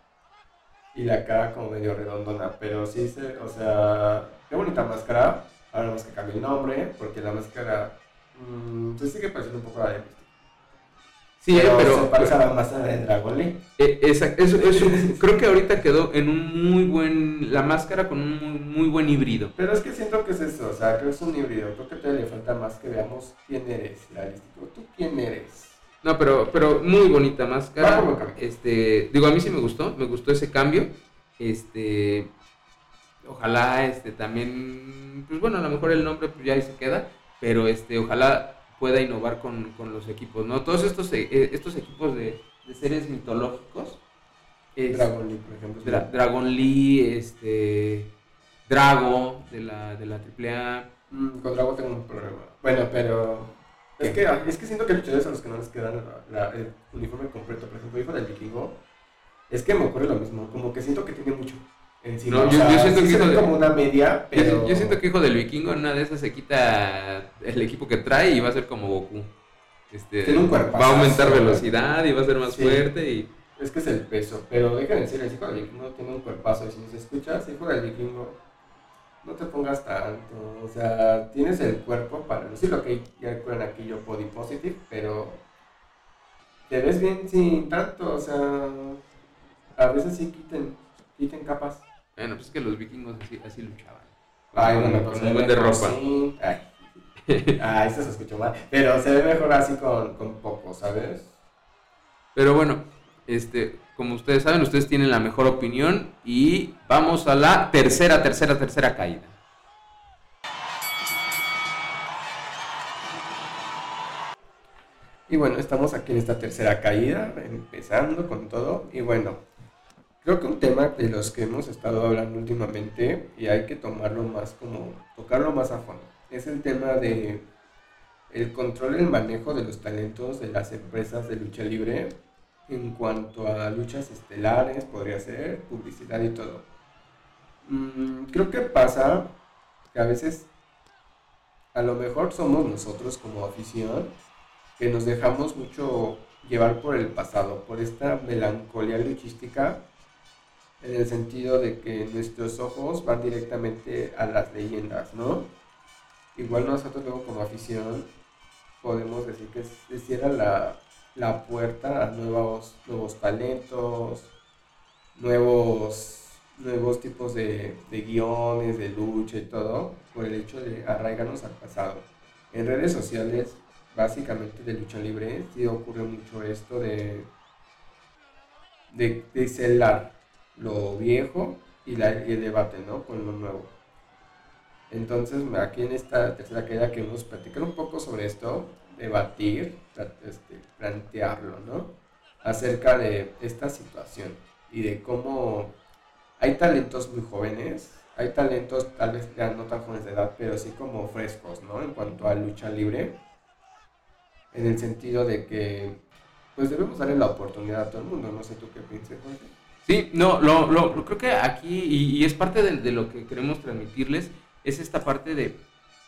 y la cara como medio redondona, pero sí se, o sea, qué bonita máscara. Ahora más que cambie el nombre, porque la máscara, mmm, pues sigue pareciendo un poco la de Sí, pero, pero se parece a la máscara de Dragon Lee. Eh, exacto, eso, eso, creo que ahorita quedó en un muy buen, la máscara con un muy, muy, buen híbrido. Pero es que siento que es eso, o sea, creo que es un híbrido. Creo que todavía le falta más que veamos quién eres, realístico. ¿Tú quién eres? No, pero, pero muy bonita máscara. Este, digo, a mí sí me gustó, me gustó ese cambio. Este, ojalá, este, también, pues bueno, a lo mejor el nombre pues ya ahí se queda, pero este, ojalá pueda innovar con, con los equipos, ¿no? Todos estos, eh, estos equipos de, de seres mitológicos. Dragon Lee, por ejemplo. Dragon Lee, este, Drago de la, de la AAA. Mm, con Drago tengo un problema. Bueno, pero es que, es que siento que luchadores a los que no les queda el uniforme completo, por ejemplo, hijo del vikingo, es que me ocurre lo mismo, como que siento que tiene mucho. No, yo, yo, siento que hijo de, como una media, pero... yo, siento que hijo del vikingo en una de esas se quita el equipo que trae y va a ser como Goku. Este, Tiene un cuerpo. Va a aumentar velocidad y va a ser más fuerte y... Es que es el peso, pero déjenme decirles, hijo del vikingo tiene un cuerpazo y si nos escuchas, hijo del vikingo, no te pongas tanto, o sea, tienes el cuerpo para decir lo que ya recuerdan aquí yo body positive, pero te ves bien sin tanto, o sea, a veces sí quiten, quiten capas. Bueno, pues es que los vikingos así, así luchaban. Ay, bueno, con un buen de ropa. Ay. Ay, eso se escuchó mal. Pero se ve mejor así con, con poco, ¿sabes? Pero bueno, este, como ustedes saben, ustedes tienen la mejor opinión y vamos a la tercera, tercera, tercera caída. Y bueno, estamos aquí en esta tercera caída, empezando con todo. Y bueno, Creo que un tema de los que hemos estado hablando últimamente y hay que tomarlo más como, tocarlo más a fondo, es el tema de el control y el manejo de los talentos de las empresas de lucha libre en cuanto a luchas estelares, podría ser, publicidad y todo. Mm, creo que pasa que a veces a lo mejor somos nosotros como afición que nos dejamos mucho llevar por el pasado, por esta melancolía luchística en el sentido de que nuestros ojos van directamente a las leyendas, ¿no? Igual nosotros luego como afición podemos decir que se cierra la, la puerta a nuevos, nuevos talentos, nuevos, nuevos tipos de, de, guiones, de lucha y todo, por el hecho de arraigarnos al pasado. En redes sociales, básicamente de lucha libre, sí ocurre mucho esto de, de, de celar lo viejo y, la, el debate, ¿no? Con lo nuevo. Entonces, aquí en esta tercera queda queremos platicar un poco sobre esto, debatir, este, plantearlo, ¿no? Acerca de esta situación y de cómo hay talentos muy jóvenes, hay talentos tal vez ya no tan jóvenes de edad, pero sí como frescos, ¿no? En cuanto a lucha libre, en el sentido de que, pues debemos darle la oportunidad a todo el mundo, no sé tú qué piensas, Jorge. Sí, no, lo, lo, creo que aquí, y, es parte de, lo que queremos transmitirles, es esta parte de,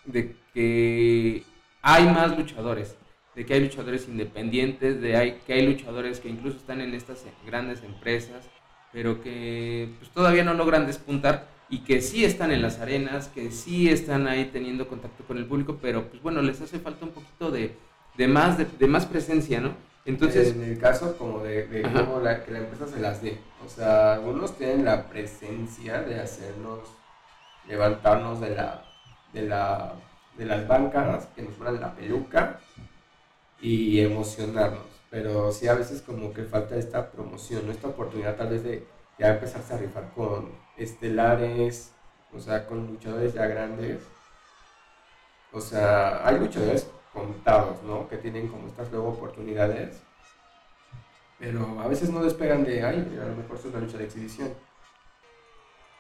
de, que hay más luchadores, de que hay luchadores independientes, de hay, que hay luchadores que incluso están en estas grandes empresas, pero que pues, todavía no logran despuntar y que sí están en las arenas, que sí están ahí teniendo contacto con el público, pero pues bueno, les hace falta un poquito de, de más, de, más presencia, ¿no? Entonces... En el caso como de, de cómo la, que la empresa se las dé. O sea, algunos tienen la presencia de hacernos levantarnos de la, de la, de las bancas, que nos ponen la peluca y emocionarnos. Pero sí a veces como que falta esta promoción, esta oportunidad tal vez de ya empezarse a rifar con estelares, o sea, con luchadores ya grandes. O sea, hay luchadores contados, ¿no? Que tienen como estas luego oportunidades. Pero a veces no despegan de, ay, a lo mejor es una lucha de exhibición.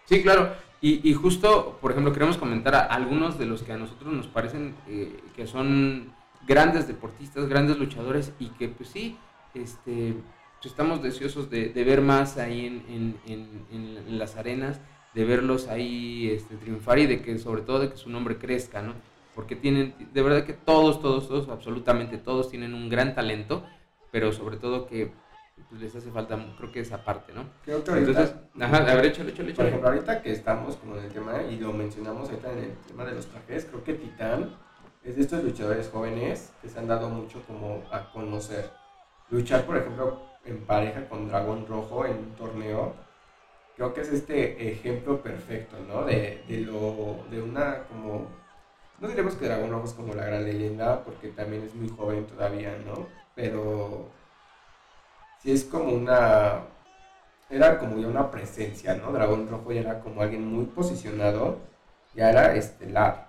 Sí, claro. Y, justo, por ejemplo, queremos comentar a algunos de los que a nosotros nos parecen eh, que son grandes deportistas, grandes luchadores y que pues sí, este, pues, estamos deseosos de, ver más ahí en, las arenas, de verlos ahí este, triunfar y de que sobre todo de que su nombre crezca, ¿no? Porque tienen, de verdad que todos, todos, todos, absolutamente todos tienen un gran talento, pero sobre todo que pues les hace falta, creo que esa parte, ¿no? Creo que ahorita, Entonces, ajá, a ver, échale, échale, Por ejemplo, ahorita que estamos como en el tema, y lo mencionamos ahorita en el tema de los trajes, creo que Titán es de estos luchadores jóvenes que se han dado mucho como a conocer. Luchar, por ejemplo, en pareja con Dragón Rojo en un torneo, creo que es este ejemplo perfecto, ¿no? De, de lo, de una como, no diremos que Dragón Rojo es como la gran leyenda, porque también es muy joven todavía, ¿no? Pero sí es como una, era como ya una presencia, ¿no? Dragón Rojo ya era como alguien muy posicionado, ya era estelar.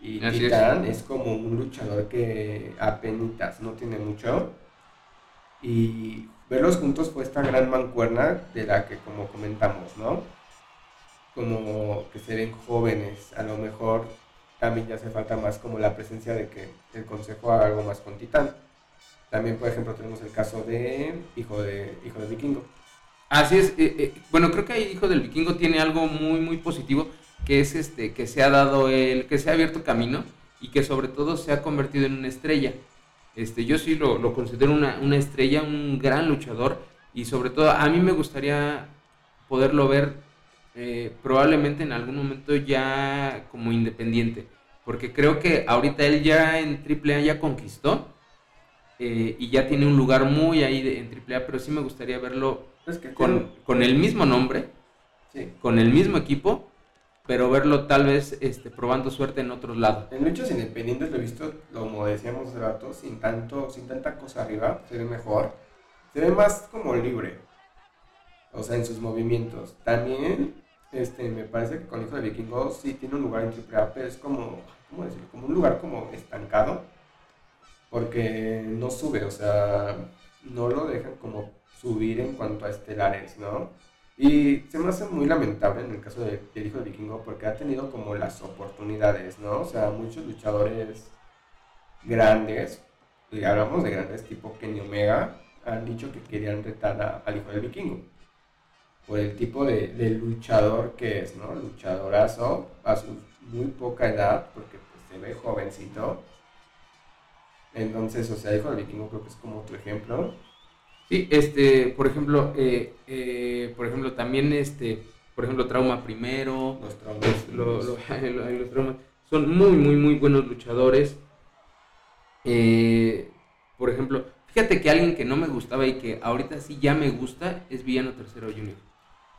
Y Titán es. como un luchador que apenas no tiene mucho. Y verlos juntos fue esta gran mancuerna de la que como comentamos, ¿no? Como que se ven jóvenes, a lo mejor también ya hace falta más como la presencia de que el consejo haga algo más con Titán. También, por ejemplo, tenemos el caso de Hijo de, hijo de Vikingo. Así es. Eh, eh, bueno, creo que ahí Hijo del Vikingo tiene algo muy, muy positivo, que es este, que se ha dado el, que se ha abierto camino y que sobre todo se ha convertido en una estrella. Este, yo sí lo, lo considero una, una, estrella, un gran luchador y sobre todo a mí me gustaría poderlo ver eh, probablemente en algún momento ya como independiente, porque creo que ahorita él ya en AAA ya conquistó eh, y ya tiene un lugar muy ahí de, en AAA, pero sí me gustaría verlo con, con, el mismo nombre, con el mismo equipo, pero verlo tal vez este, probando suerte en otros lados. En luchas independientes lo he visto, como decíamos hace rato, sin, tanto, sin tanta cosa arriba, se ve mejor, se ve más como libre, o sea, en sus movimientos. También este, me parece que con Hijo de Vikingo sí tiene un lugar en AAA, pero es como, ¿cómo decirlo? Como un lugar como estancado porque no sube, o sea, no lo dejan como subir en cuanto a estelares, ¿no? Y se me hace muy lamentable en el caso de, del hijo de Vikingo porque ha tenido como las oportunidades, ¿no? O sea, muchos luchadores grandes, y hablamos de grandes tipo Kenny Omega, han dicho que querían retar al hijo del Vikingo. Por el tipo de, de, luchador que es, ¿no? Luchadorazo a su muy poca edad, porque pues, se ve jovencito entonces, o sea, Hijo del Vikingo creo que es como otro ejemplo. Sí, este, por ejemplo, eh, eh, por ejemplo, también este, por ejemplo, Trauma Primero, los traumas, [LAUGHS] los, traumas, son muy, muy, muy buenos luchadores. Eh, por ejemplo, fíjate que alguien que no me gustaba y que ahorita sí ya me gusta es Villano Tercero Junior.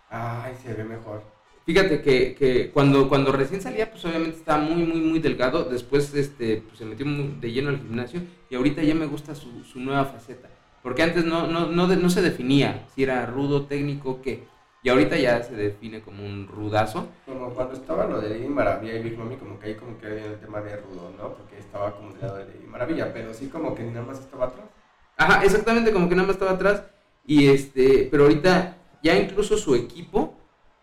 Ay, se ve mejor. Fíjate que, que, cuando, cuando recién salía, pues obviamente estaba muy, muy, muy delgado. Después este, pues, se metió de lleno al gimnasio y ahorita ya me gusta su, su nueva faceta. Porque antes no, no, no, no, se definía si era rudo, técnico, qué. Y ahorita ya se define como un rudazo. Como cuando estaba lo de Lady Maravilla y Big Mommy, como que ahí como que había el tema de rudo, ¿no? Porque estaba como del lado de Lady Maravilla, pero sí como que nada más estaba atrás. Ajá, exactamente, como que nada más estaba atrás. Y este, pero ahorita ya incluso su equipo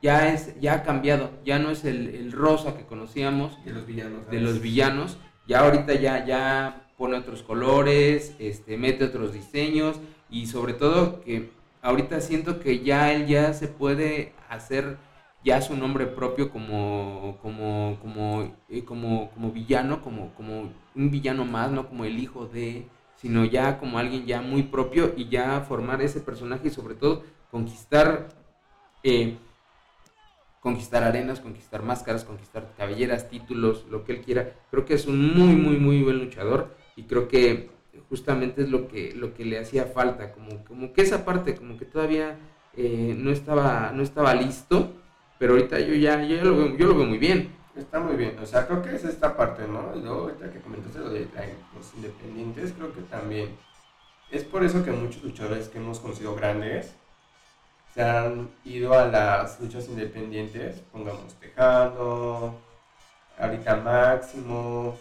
ya es ya ha cambiado, ya no es el, rosa que conocíamos de los villanos, de los villanos, ya ahorita ya ya pone otros colores, este mete otros diseños y sobre todo que ahorita siento que ya él ya se puede hacer ya su nombre propio como como como eh, como, como villano, como como un villano más, no como el hijo de sino ya como alguien ya muy propio y ya formar ese personaje y sobre todo conquistar eh, conquistar arenas, conquistar máscaras, conquistar cabelleras, títulos, lo que él quiera. Creo que es un muy, muy, muy buen luchador y creo que justamente es lo que, lo que le hacía falta, como, como que esa parte, como que todavía eh, no, estaba, no estaba listo, pero ahorita yo ya, yo lo, veo, yo lo veo muy bien. Está muy bien, o sea, creo que es esta parte, ¿no? Luego, ahorita que comentaste lo de los independientes, creo que también es por eso que muchos luchadores que hemos conocido grandes se han ido a las luchas independientes, pongamos Tejano, ahorita Máximo,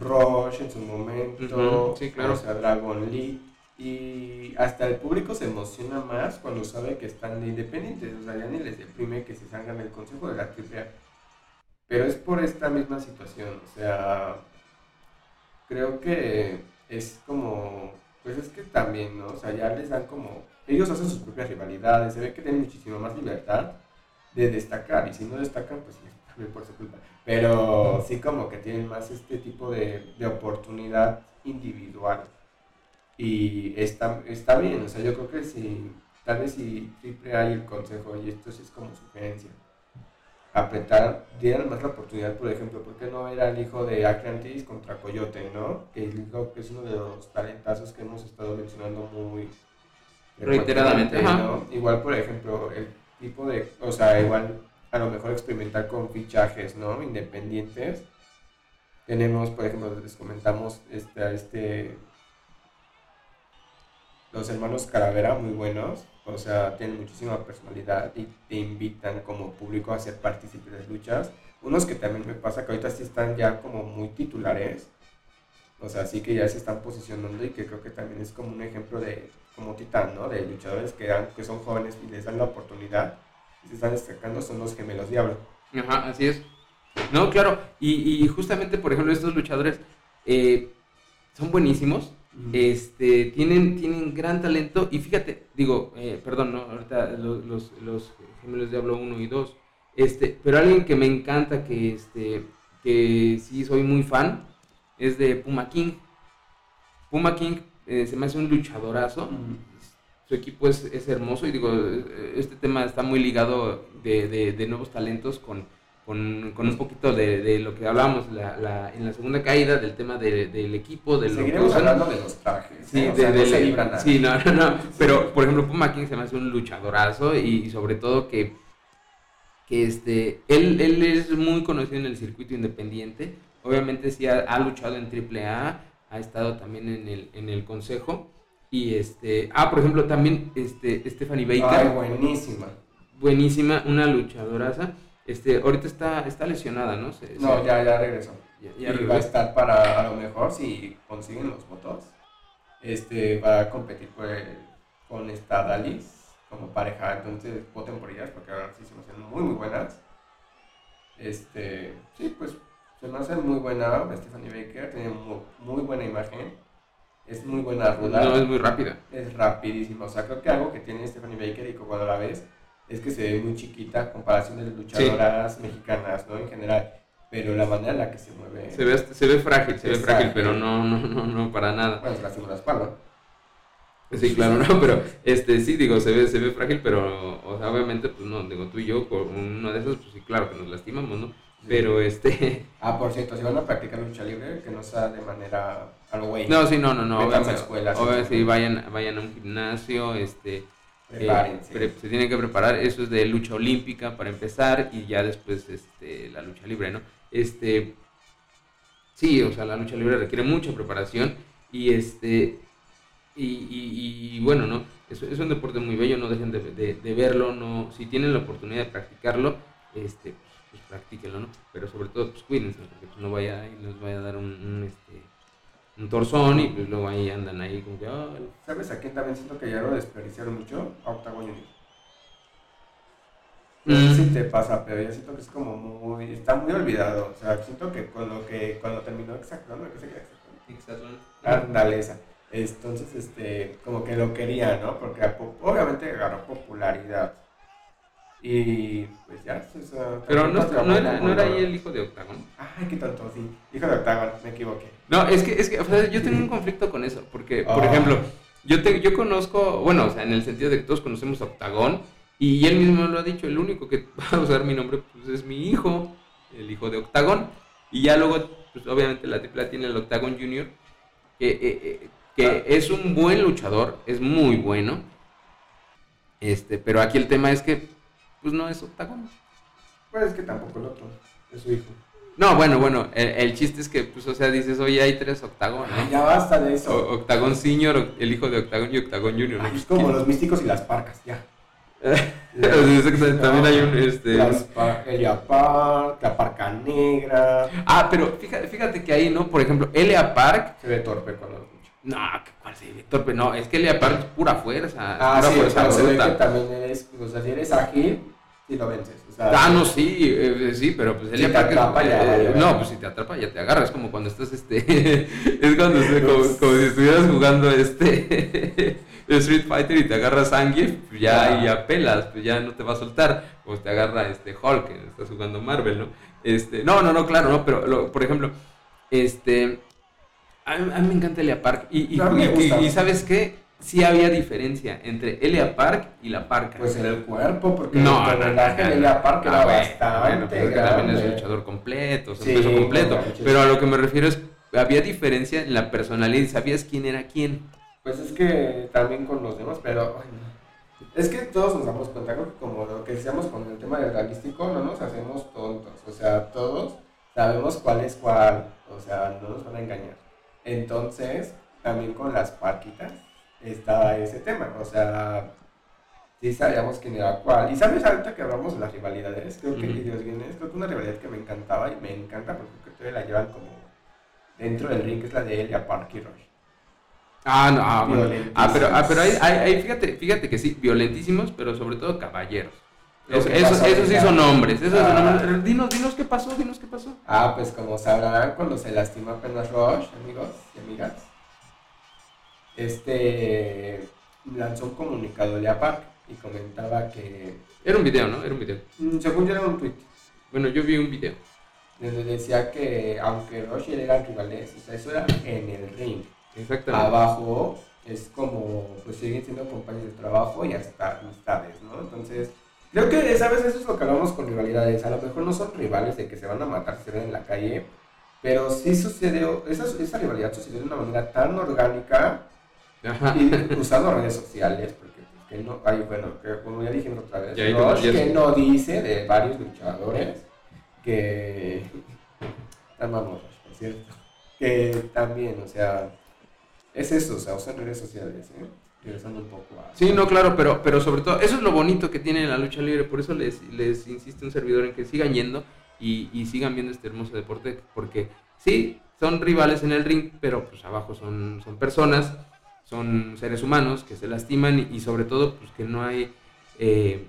Rush en su momento, sí, claro. o sea, Dragon Lee. Y hasta el público se emociona más cuando sabe que están de independientes. O sea, ya ni les deprime que se salgan del consejo de la AAA. Pero es por esta misma situación. O sea, creo que es como. Pues es que también, ¿no? O sea, ya les dan como. Ellos hacen sus propias rivalidades. Se ve que tienen muchísimo más libertad de destacar. Y si no destacan, pues por su culpa. Pero sí como que tienen más este tipo de, de oportunidad individual. Y está, está bien, o sea, yo creo que si, tal vez si siempre hay el consejo, y esto sí es como sugerencia, apretar, dieran más la oportunidad, por ejemplo, ¿por qué no era el hijo de Atlantis contra Coyote, no? Que es uno de los talentazos que hemos estado mencionando muy reiteradamente, ¿no? Igual, por ejemplo, el tipo de, o sea, igual a lo mejor experimentar con fichajes, ¿no? Independientes. Tenemos, por ejemplo, les comentamos este, este, los hermanos Calavera, muy buenos, o sea, tienen muchísima personalidad y te invitan como público a ser partícipes de luchas. Unos que también me pasa que ahorita sí están ya como muy titulares, o sea, sí que ya se están posicionando y que creo que también es como un ejemplo de, como Titán, ¿no? De luchadores que, dan, que son jóvenes y les dan la oportunidad se están destacando son los gemelos diablo. Ajá, así es. No, claro, y, y justamente, por ejemplo, estos luchadores eh, son buenísimos, este, tienen, tienen gran talento, y fíjate, digo, eh, perdón, ¿no? ahorita los, los, los, gemelos diablo 1 y 2, este, pero alguien que me encanta, que, este, que sí soy muy fan, es de Puma King. Puma King eh, se me hace un luchadorazo. Su equipo es, es, hermoso y digo, este tema está muy ligado de, de, nuevos talentos con, con, con, un poquito de, de lo que hablábamos la, la, en la segunda caída del tema del equipo, de Seguiremos hablando de los trajes. Sí, ¿eh? de, no sí no, no, no, pero por ejemplo Puma King se me hace un luchadorazo y, sobre todo que, que este, él, él es muy conocido en el circuito independiente, obviamente sí ha, ha luchado en AAA, ha estado también en el, en el consejo y este, ah, por ejemplo, también este, Stephanie Baker. Ay, buenísima. Buenísima, una luchadoraza. Este, ahorita está, está lesionada, ¿no? no, ya, ya regresó. Ya, y va a estar para, a lo mejor, si consiguen los votos, este, va a competir con esta Dalis como pareja. Entonces, voten por ellas porque ahora sí se me hacen muy, muy buenas. Este, sí, pues se me hace muy buena Stephanie Baker, tiene muy, muy buena imagen es muy buena ruda. No, es muy rápida. Es rapidísima. O sea, creo que algo que tiene Stephanie Baker y cuando la ves es que se ve muy chiquita a comparación de las luchadoras mexicanas, ¿no? En general. Pero la manera en la que se mueve. Se ve, se ve frágil, se ve frágil, pero no, no, no, no, para nada. Bueno, se la la espalda. Sí, claro, no, pero este sí, digo, se ve, se ve frágil, pero, o sea, obviamente, pues no, digo, tú y yo, con una de esas, pues sí, claro que nos lastimamos, ¿no? Pero este. [LAUGHS] Ah, por cierto, si van a practicar lucha libre, que no sea de manera algo güey. No, sí, no, no, no. Obviamente, sí, vayan, vayan a un gimnasio, este. Eh, se tienen que preparar, eso es de lucha olímpica para empezar y ya después este, la lucha libre, ¿no? Este, sí, o sea, la lucha libre requiere mucha preparación y este, y, y, bueno, ¿no? Es, es, un deporte muy bello, no dejen de, de, de, verlo, no, si tienen la oportunidad de practicarlo, este, practíquenlo, ¿no? Pero sobre todo, pues cuídense, porque pues, no vaya y nos vaya a dar un, un, este, un torzón y pues luego ahí andan ahí como que, ¿Sabes a quién también siento que ya lo desperdiciaron mucho? A Octagon Junior. No sé si mm. te pasa, pero yo siento que es como muy, está muy olvidado. O sea, siento que con lo que, cuando terminó exacto, ¿no? Que se Exacto. Ándale esa. Entonces, este, como que lo quería, ¿no? Porque obviamente agarró popularidad y pues ya, Pero no, no, era, no era ahí el hijo de Octagon. Ay, qué tonto, sí. Hijo de Octagon, me equivoqué. No, es que, es que o sea, yo tengo un [LAUGHS] conflicto con eso, porque, por ah. ejemplo, yo, te, yo conozco, bueno, o sea, en el sentido de que todos conocemos a Octagon, y él mismo lo ha dicho, el único que [LAUGHS] va a usar mi nombre pues, es mi hijo, el hijo de Octagon, y ya luego, pues obviamente la tripla tiene el Octagon Junior, que, eh, eh, que Ah. es un buen luchador, es muy bueno. Este, pero aquí el tema es que, pues no es octágono. Pues es que tampoco el otro, es su hijo. No, bueno, bueno, el, el chiste es que, pues, o sea, dices, oye, hay tres octágonos. Ay, ya basta de O- eso. Octagón Senior, el hijo de Octagón y Octagón Junior. ¿no? Ay, es como los místicos y las parcas, ya. [LAUGHS] También hay un, este... Elia Park, la parca negra. Ah, pero fíjate, fíjate que ahí, ¿no? Por ejemplo, Elia Park... Se ve torpe con los luchas. No, ¿qué- ¿cuál se ve torpe? No, es que Elia Park es pura fuerza. Ah, pura sí, o fuerza sea, se ve bruta. que también eres, o sea, si eres ágil, si lo vences. O sea, Ah, no, sí, eh, sí, pero pues Si Elia te atrapa, ya eh, no, pues si te atrapa ya te agarra, es como cuando estás este [LAUGHS] es cuando esté- como, como si estuvieras jugando este [LAUGHS] Street Fighter y te agarra Zangief, pues ya Ya. ya pelas, pues ya no te va a soltar, o te agarra este Hulk, que estás jugando Marvel, ¿no? Este, no, no, no, claro, no, pero lo- por ejemplo, este a mí, a mí me encanta Elia Park y, y, y- gusta. y- y ¿sabes qué? Sí había diferencia entre Elia Park y la Parca. Pues en el cuerpo, porque No, el no, no, no, de. Elia Park Ah, era bueno, bastante bueno, también es luchador completo, es un Sí, peso completo. Pero a lo que me refiero es, había diferencia en la personalidad sabías quién era quién. Pues es que también con los demás, pero es que todos nos damos cuenta, que como lo que decíamos con el tema del realístico, no nos hacemos tontos, o sea, todos sabemos cuál es cuál, o sea, no nos van a engañar. Entonces, también con las parquitas estaba ese tema, o sea, sí sabíamos quién era cuál. Y sabes, ahorita que hablamos de las rivalidades, creo que y de los guiones, creo que una rivalidad que me encantaba y me encanta porque creo que todavía la llevan como dentro del ring, que es la de Elia Park y Rush. Ah, no, ah, bueno. Ah, pero, ah, pero ahí, Violentísimos. ahí- ahí fíjate, fíjate que sí, violentísimos, pero sobre todo caballeros. Eso- que esos, sí son hombres, esos son Ah. hombres. Dinos, dinos qué pasó, dinos qué pasó. Ah, pues como sabrán, cuando se lastima apenas Rush, amigos y amigas, este lanzó un comunicado de Park y comentaba que, Era un video, ¿no? Era un video. mm, según yo era un tweet, Bueno, yo vi un video. donde decía que aunque él eran rivales, o sea, eso era en el ring. Exactamente. Abajo es como, pues siguen siendo compañeros de trabajo y hasta amistades, ¿no? Entonces, creo que, ¿sabes? Eso es lo que hablamos con rivalidades. A lo mejor no son rivales de que se van a matar, se ven en la calle, pero sí sucedió, esa, esa rivalidad sucedió de una manera tan orgánica Ajá. y usando redes sociales, porque pues, que no, ay, bueno, que como ya dijimos otra vez, que no dice de varios luchadores que [LAUGHS] tan vamos, por cierto, que también, o sea, es eso, o sea, usan redes sociales, ¿eh? Regresando un poco a... Sí, no, claro, pero, pero sobre todo, eso es lo bonito que tiene la lucha libre, por eso les, les insiste un servidor en que sigan yendo y, y sigan viendo este hermoso deporte, porque sí, son rivales en el ring, pero pues abajo son, son personas, son seres humanos que se lastiman y, sobre todo pues que no hay eh,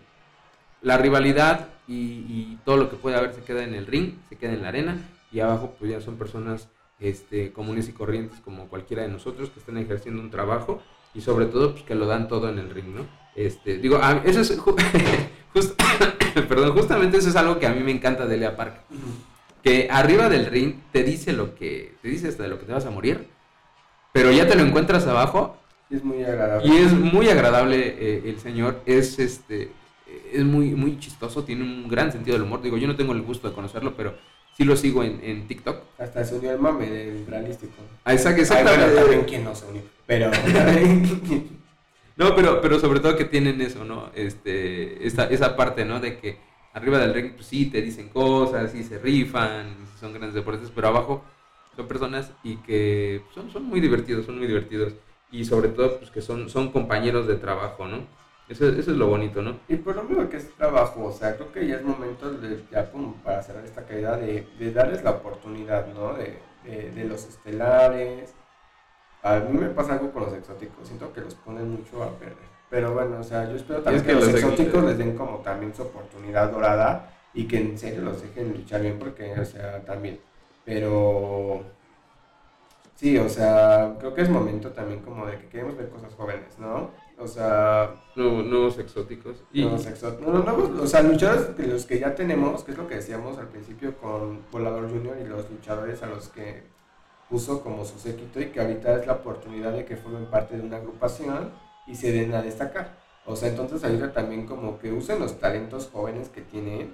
la rivalidad y, y todo lo que puede haber se queda en el ring, se queda en la arena y abajo pues ya son personas este, comunes y corrientes como cualquiera de nosotros que están ejerciendo un trabajo y sobre todo pues que lo dan todo en el ring, ¿no? Este, digo, a- eso es ju- [COUGHS] just- [COUGHS] perdón, justamente eso es algo que a mí me encanta de Lea Park, que arriba del ring te dice lo que te dice hasta de lo que te vas a morir, pero ya te lo encuentras abajo Y es muy agradable. y es muy agradable eh, el señor, es este es muy muy chistoso, tiene un gran sentido del humor. Digo, yo no tengo el gusto de conocerlo, pero sí lo sigo en, en TikTok. Hasta se unió el mame del realístico. Ah, exact- Ay, exactamente. bueno, también quién no se unió, pero... [LAUGHS] No, pero, pero sobre todo que tienen eso, ¿no? Este, esa, esa parte, ¿no? De que arriba del ring, pues sí, te dicen cosas, sí se rifan, son grandes deportes, pero abajo son personas y que son, son muy divertidos, son muy divertidos. Y sobre todo, pues que son, son compañeros de trabajo, ¿no? Eso, eso es lo bonito, ¿no? Y por lo mismo que es trabajo, o sea, creo que ya es momento de, ya como para cerrar esta caída, de, de darles la oportunidad, ¿no? De, de, de los estelares. A mí me pasa algo con los exóticos, siento que los ponen mucho a perder. Pero bueno, o sea, yo espero también Es que, que los los ex- exóticos les den como también su oportunidad dorada y que en serio los dejen luchar bien, porque, o sea, también. Pero sí, o sea, creo que es momento también como de que queremos ver cosas jóvenes, ¿no? O sea, Nuevos, nuevos exóticos. Y, Nuevos exo- no, no, no, o sea, luchadores los que ya tenemos, que es lo que decíamos al principio con Volador Junior y los luchadores a los que puso como su séquito y que ahorita es la oportunidad de que formen parte de una agrupación y se den a destacar. O sea, entonces ayuda también como que usen los talentos jóvenes que tienen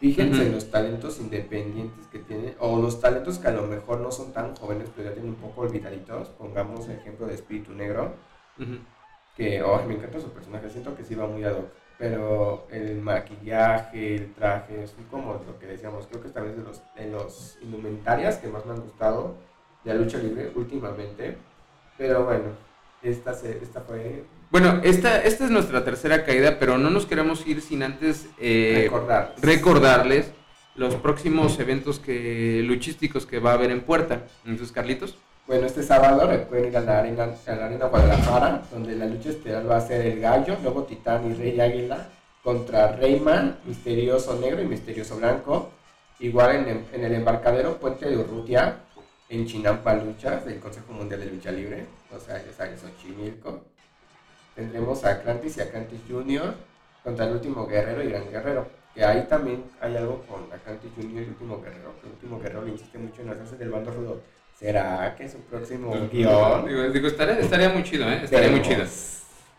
Fíjense en los talentos independientes que tienen, o los talentos que a lo mejor no son tan jóvenes, pero ya tienen un poco olvidaditos. Pongamos el ejemplo de Espíritu Negro, que oh, me encanta su personaje, siento que sí va muy ad hoc. Pero el maquillaje, el traje, son como lo que decíamos, creo que esta vez de los, de los indumentarias que más me han gustado de la lucha libre últimamente. Pero bueno, esta, se, esta fue Bueno, esta, esta es nuestra tercera caída, pero no nos queremos ir sin antes eh, recordar. recordarles los próximos eventos que luchísticos que va a haber en Puerta. Entonces, Carlitos. Bueno, este sábado recuerden ir a la arena, a la arena Guadalajara, donde la lucha estelar va a ser el Gallo, luego Titán y Rey Águila contra Reyman, Misterioso Negro y Misterioso Blanco. Igual en, el- en el embarcadero Puente de Urrutia, en Chinampa Luchas, del Consejo Mundial de Lucha Libre, o sea, ya saben, Xochimilco. Tendremos a Atlantis y Atlantis Junior contra el Último Guerrero y Gran Guerrero. Que ahí también hay algo con Atlantis Junior y el Último Guerrero, que el Último Guerrero le insiste mucho en hacerse del bando rudo. ¿Será que es un próximo guion? Digo, digo, estaría, estaría muy chido, ¿eh? Estaría muy chido.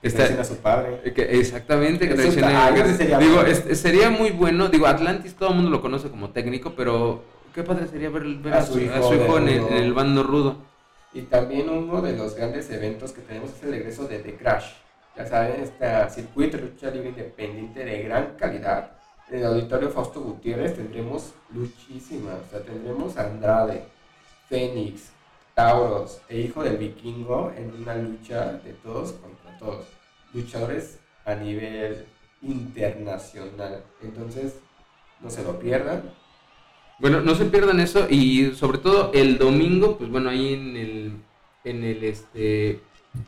Está a su padre. Eh, que- exactamente, que traicione- está- sería digo, bueno. este, sería muy bueno. Digo, Atlantis todo el mundo lo conoce como técnico, pero qué padre sería ver, ver a, su, a su hijo en el, en el bando rudo. Y también uno de los grandes eventos que tenemos es el regreso de The Crash. Ya saben, este circuito lucha libre independiente de gran calidad. En el auditorio Fausto Gutiérrez tendremos luchísimas. O sea, tendremos Andrade, Fénix, Tauros e Hijo del Vikingo en una lucha de todos contra todos. Luchadores a nivel internacional. Entonces, no se lo pierdan. Bueno, no se pierdan eso y sobre todo el domingo, pues bueno, ahí en el, en el este,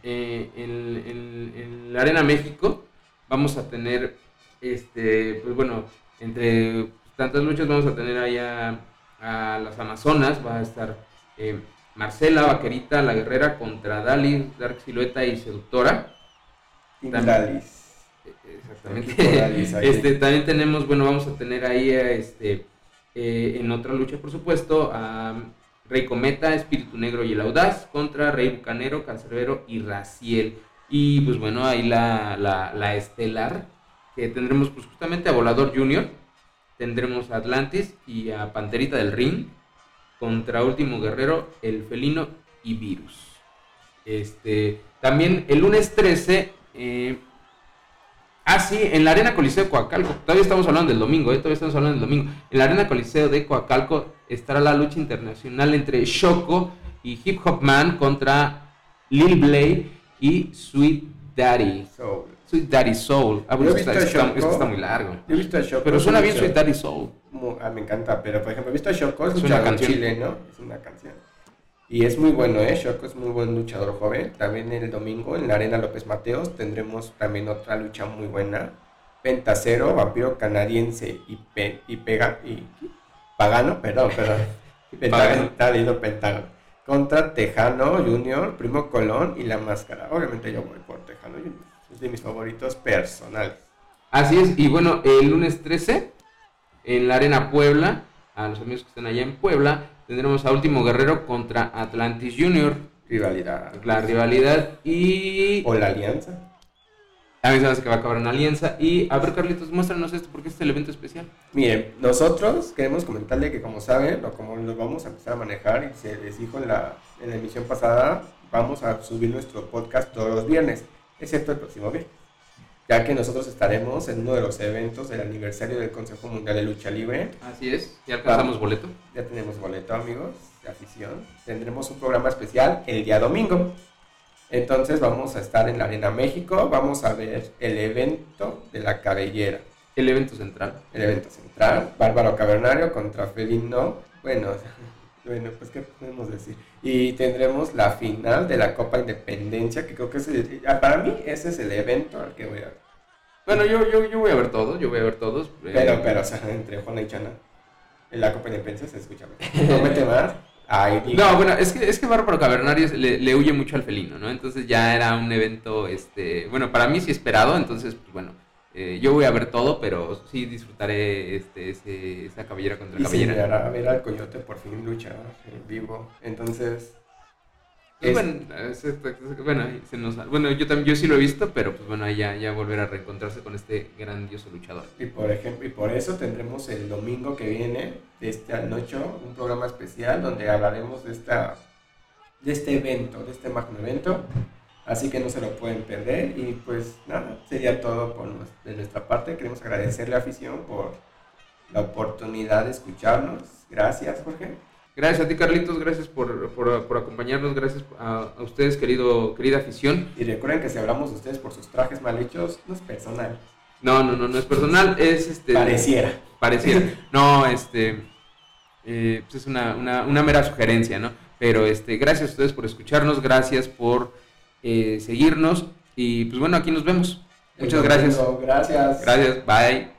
eh, en, en- en la Arena México vamos a tener, este, pues bueno, entre tantas luchas vamos a tener allá a las Amazonas, va a estar eh, Marcela, Vaquerita, la Guerrera contra Dali, Dark Silueta y Seductora. Dalis. Exactamente. Dalis. [LAUGHS] Este, también tenemos, bueno, vamos a tener ahí a, este, eh, en otra lucha, por supuesto, a Rey Cometa, Espíritu Negro y el Audaz contra Rey Bucanero, Cancerbero y Raciel. Y pues bueno, ahí la, la, la estelar, que tendremos pues justamente a Volador Junior, tendremos a Atlantis y a Panterita del Ring contra Último Guerrero, El Felino y Virus. Este, también el lunes 13, eh, ah sí, en la Arena Coliseo de Coacalco, todavía estamos hablando del domingo, eh, todavía estamos hablando del domingo, en la Arena Coliseo de Coacalco estará la lucha internacional entre Shoko y Hip Hop Man contra Lil Blade y Sweet Daddy. Soul. Sweet Daddy Soul. Ah, bueno, Yo he es que visto está, a está- está muy largo. Yo he visto a Shoko. Pero suena bien Sweet Daddy Soul. ah, me encanta, pero por ejemplo, he visto a Shoko, es Es un una canción. chileno, es una canción. Y es muy bueno, ¿eh? Shoko es muy buen luchador joven. También el domingo en la Arena López Mateos tendremos también otra lucha muy buena. Pentacero, vampiro canadiense y, pe- y pega y pagano, perdón, perdón. [LAUGHS] Pentágono, leyendo Pentágono. Contra Tejano Junior, Primo Colón y La Máscara. Obviamente yo voy por Tejano Junior. Es de mis favoritos personales. Así es, y bueno, el lunes 13, en la Arena Puebla, a los amigos que están allá en Puebla, tendremos a Último Guerrero contra Atlantis Junior, Rivalidad. la rivalidad, y O la alianza. A mí se hace que va a acabar en Alianza. Y a ver, Carlitos, muéstranos esto porque este es el evento especial. Miren, nosotros queremos comentarle que como saben, o como lo vamos a empezar a manejar, y se les dijo en la, en la emisión pasada, vamos a subir nuestro podcast todos los viernes, excepto el próximo viernes. Ya que nosotros estaremos en uno de los eventos del aniversario del Consejo Mundial de Lucha Libre. Así es, ya alcanzamos boleto. Ya tenemos boleto, amigos, de afición. Tendremos un programa especial el día domingo. Entonces vamos a estar en la Arena México, vamos a ver el evento de la cabellera. El evento central. El evento central, Bárbaro Cavernario contra Felino. Bueno, [LAUGHS] bueno, pues qué podemos decir. Y tendremos la final de la Copa Independencia, que creo que es el- ah, para mí ese es el evento al que voy a ver. Bueno, yo, yo, yo voy a ver todos, yo voy a ver todos. eh, Pero, pero, o sea, entre Juana y Chana, en la Copa Independencia se escucha. No mete más. Ay. No, bueno, es que, es que Bárbaro Cavernario le, le huye mucho al felino, ¿no? Entonces ya era un evento, este, bueno, para mí sí esperado, entonces, pues bueno, eh, yo voy a ver todo, pero sí disfrutaré este, ese, esa cabellera contra Y cabellera. llegará a ver al coyote por fin luchar en vivo. Entonces, Pues bueno, se nos, bueno, yo también yo sí lo he visto, pero pues bueno, ya, ya volver a reencontrarse con este grandioso luchador. Y por ejemplo, y por eso tendremos el domingo que viene, de este anoche, un programa especial donde hablaremos de esta de este evento, de este magno evento. Así que no se lo pueden perder. Y pues nada, sería todo por de nuestra parte. Queremos agradecerle a afición por la oportunidad de escucharnos. Gracias, Jorge. Gracias a ti, Carlitos. Gracias por, por, acompañarnos. Gracias a, ustedes, querido, querida afición. Y recuerden que si hablamos de ustedes por sus trajes mal hechos, no es personal. No, no, no, no es personal. Es este. Pareciera. Pareciera. [LAUGHS] No, este. Eh, pues es una, una, una mera sugerencia, ¿no? Pero este, gracias a ustedes por escucharnos, gracias por eh, seguirnos y pues bueno, aquí nos vemos. Muchas gracias. Gracias. Gracias, bye.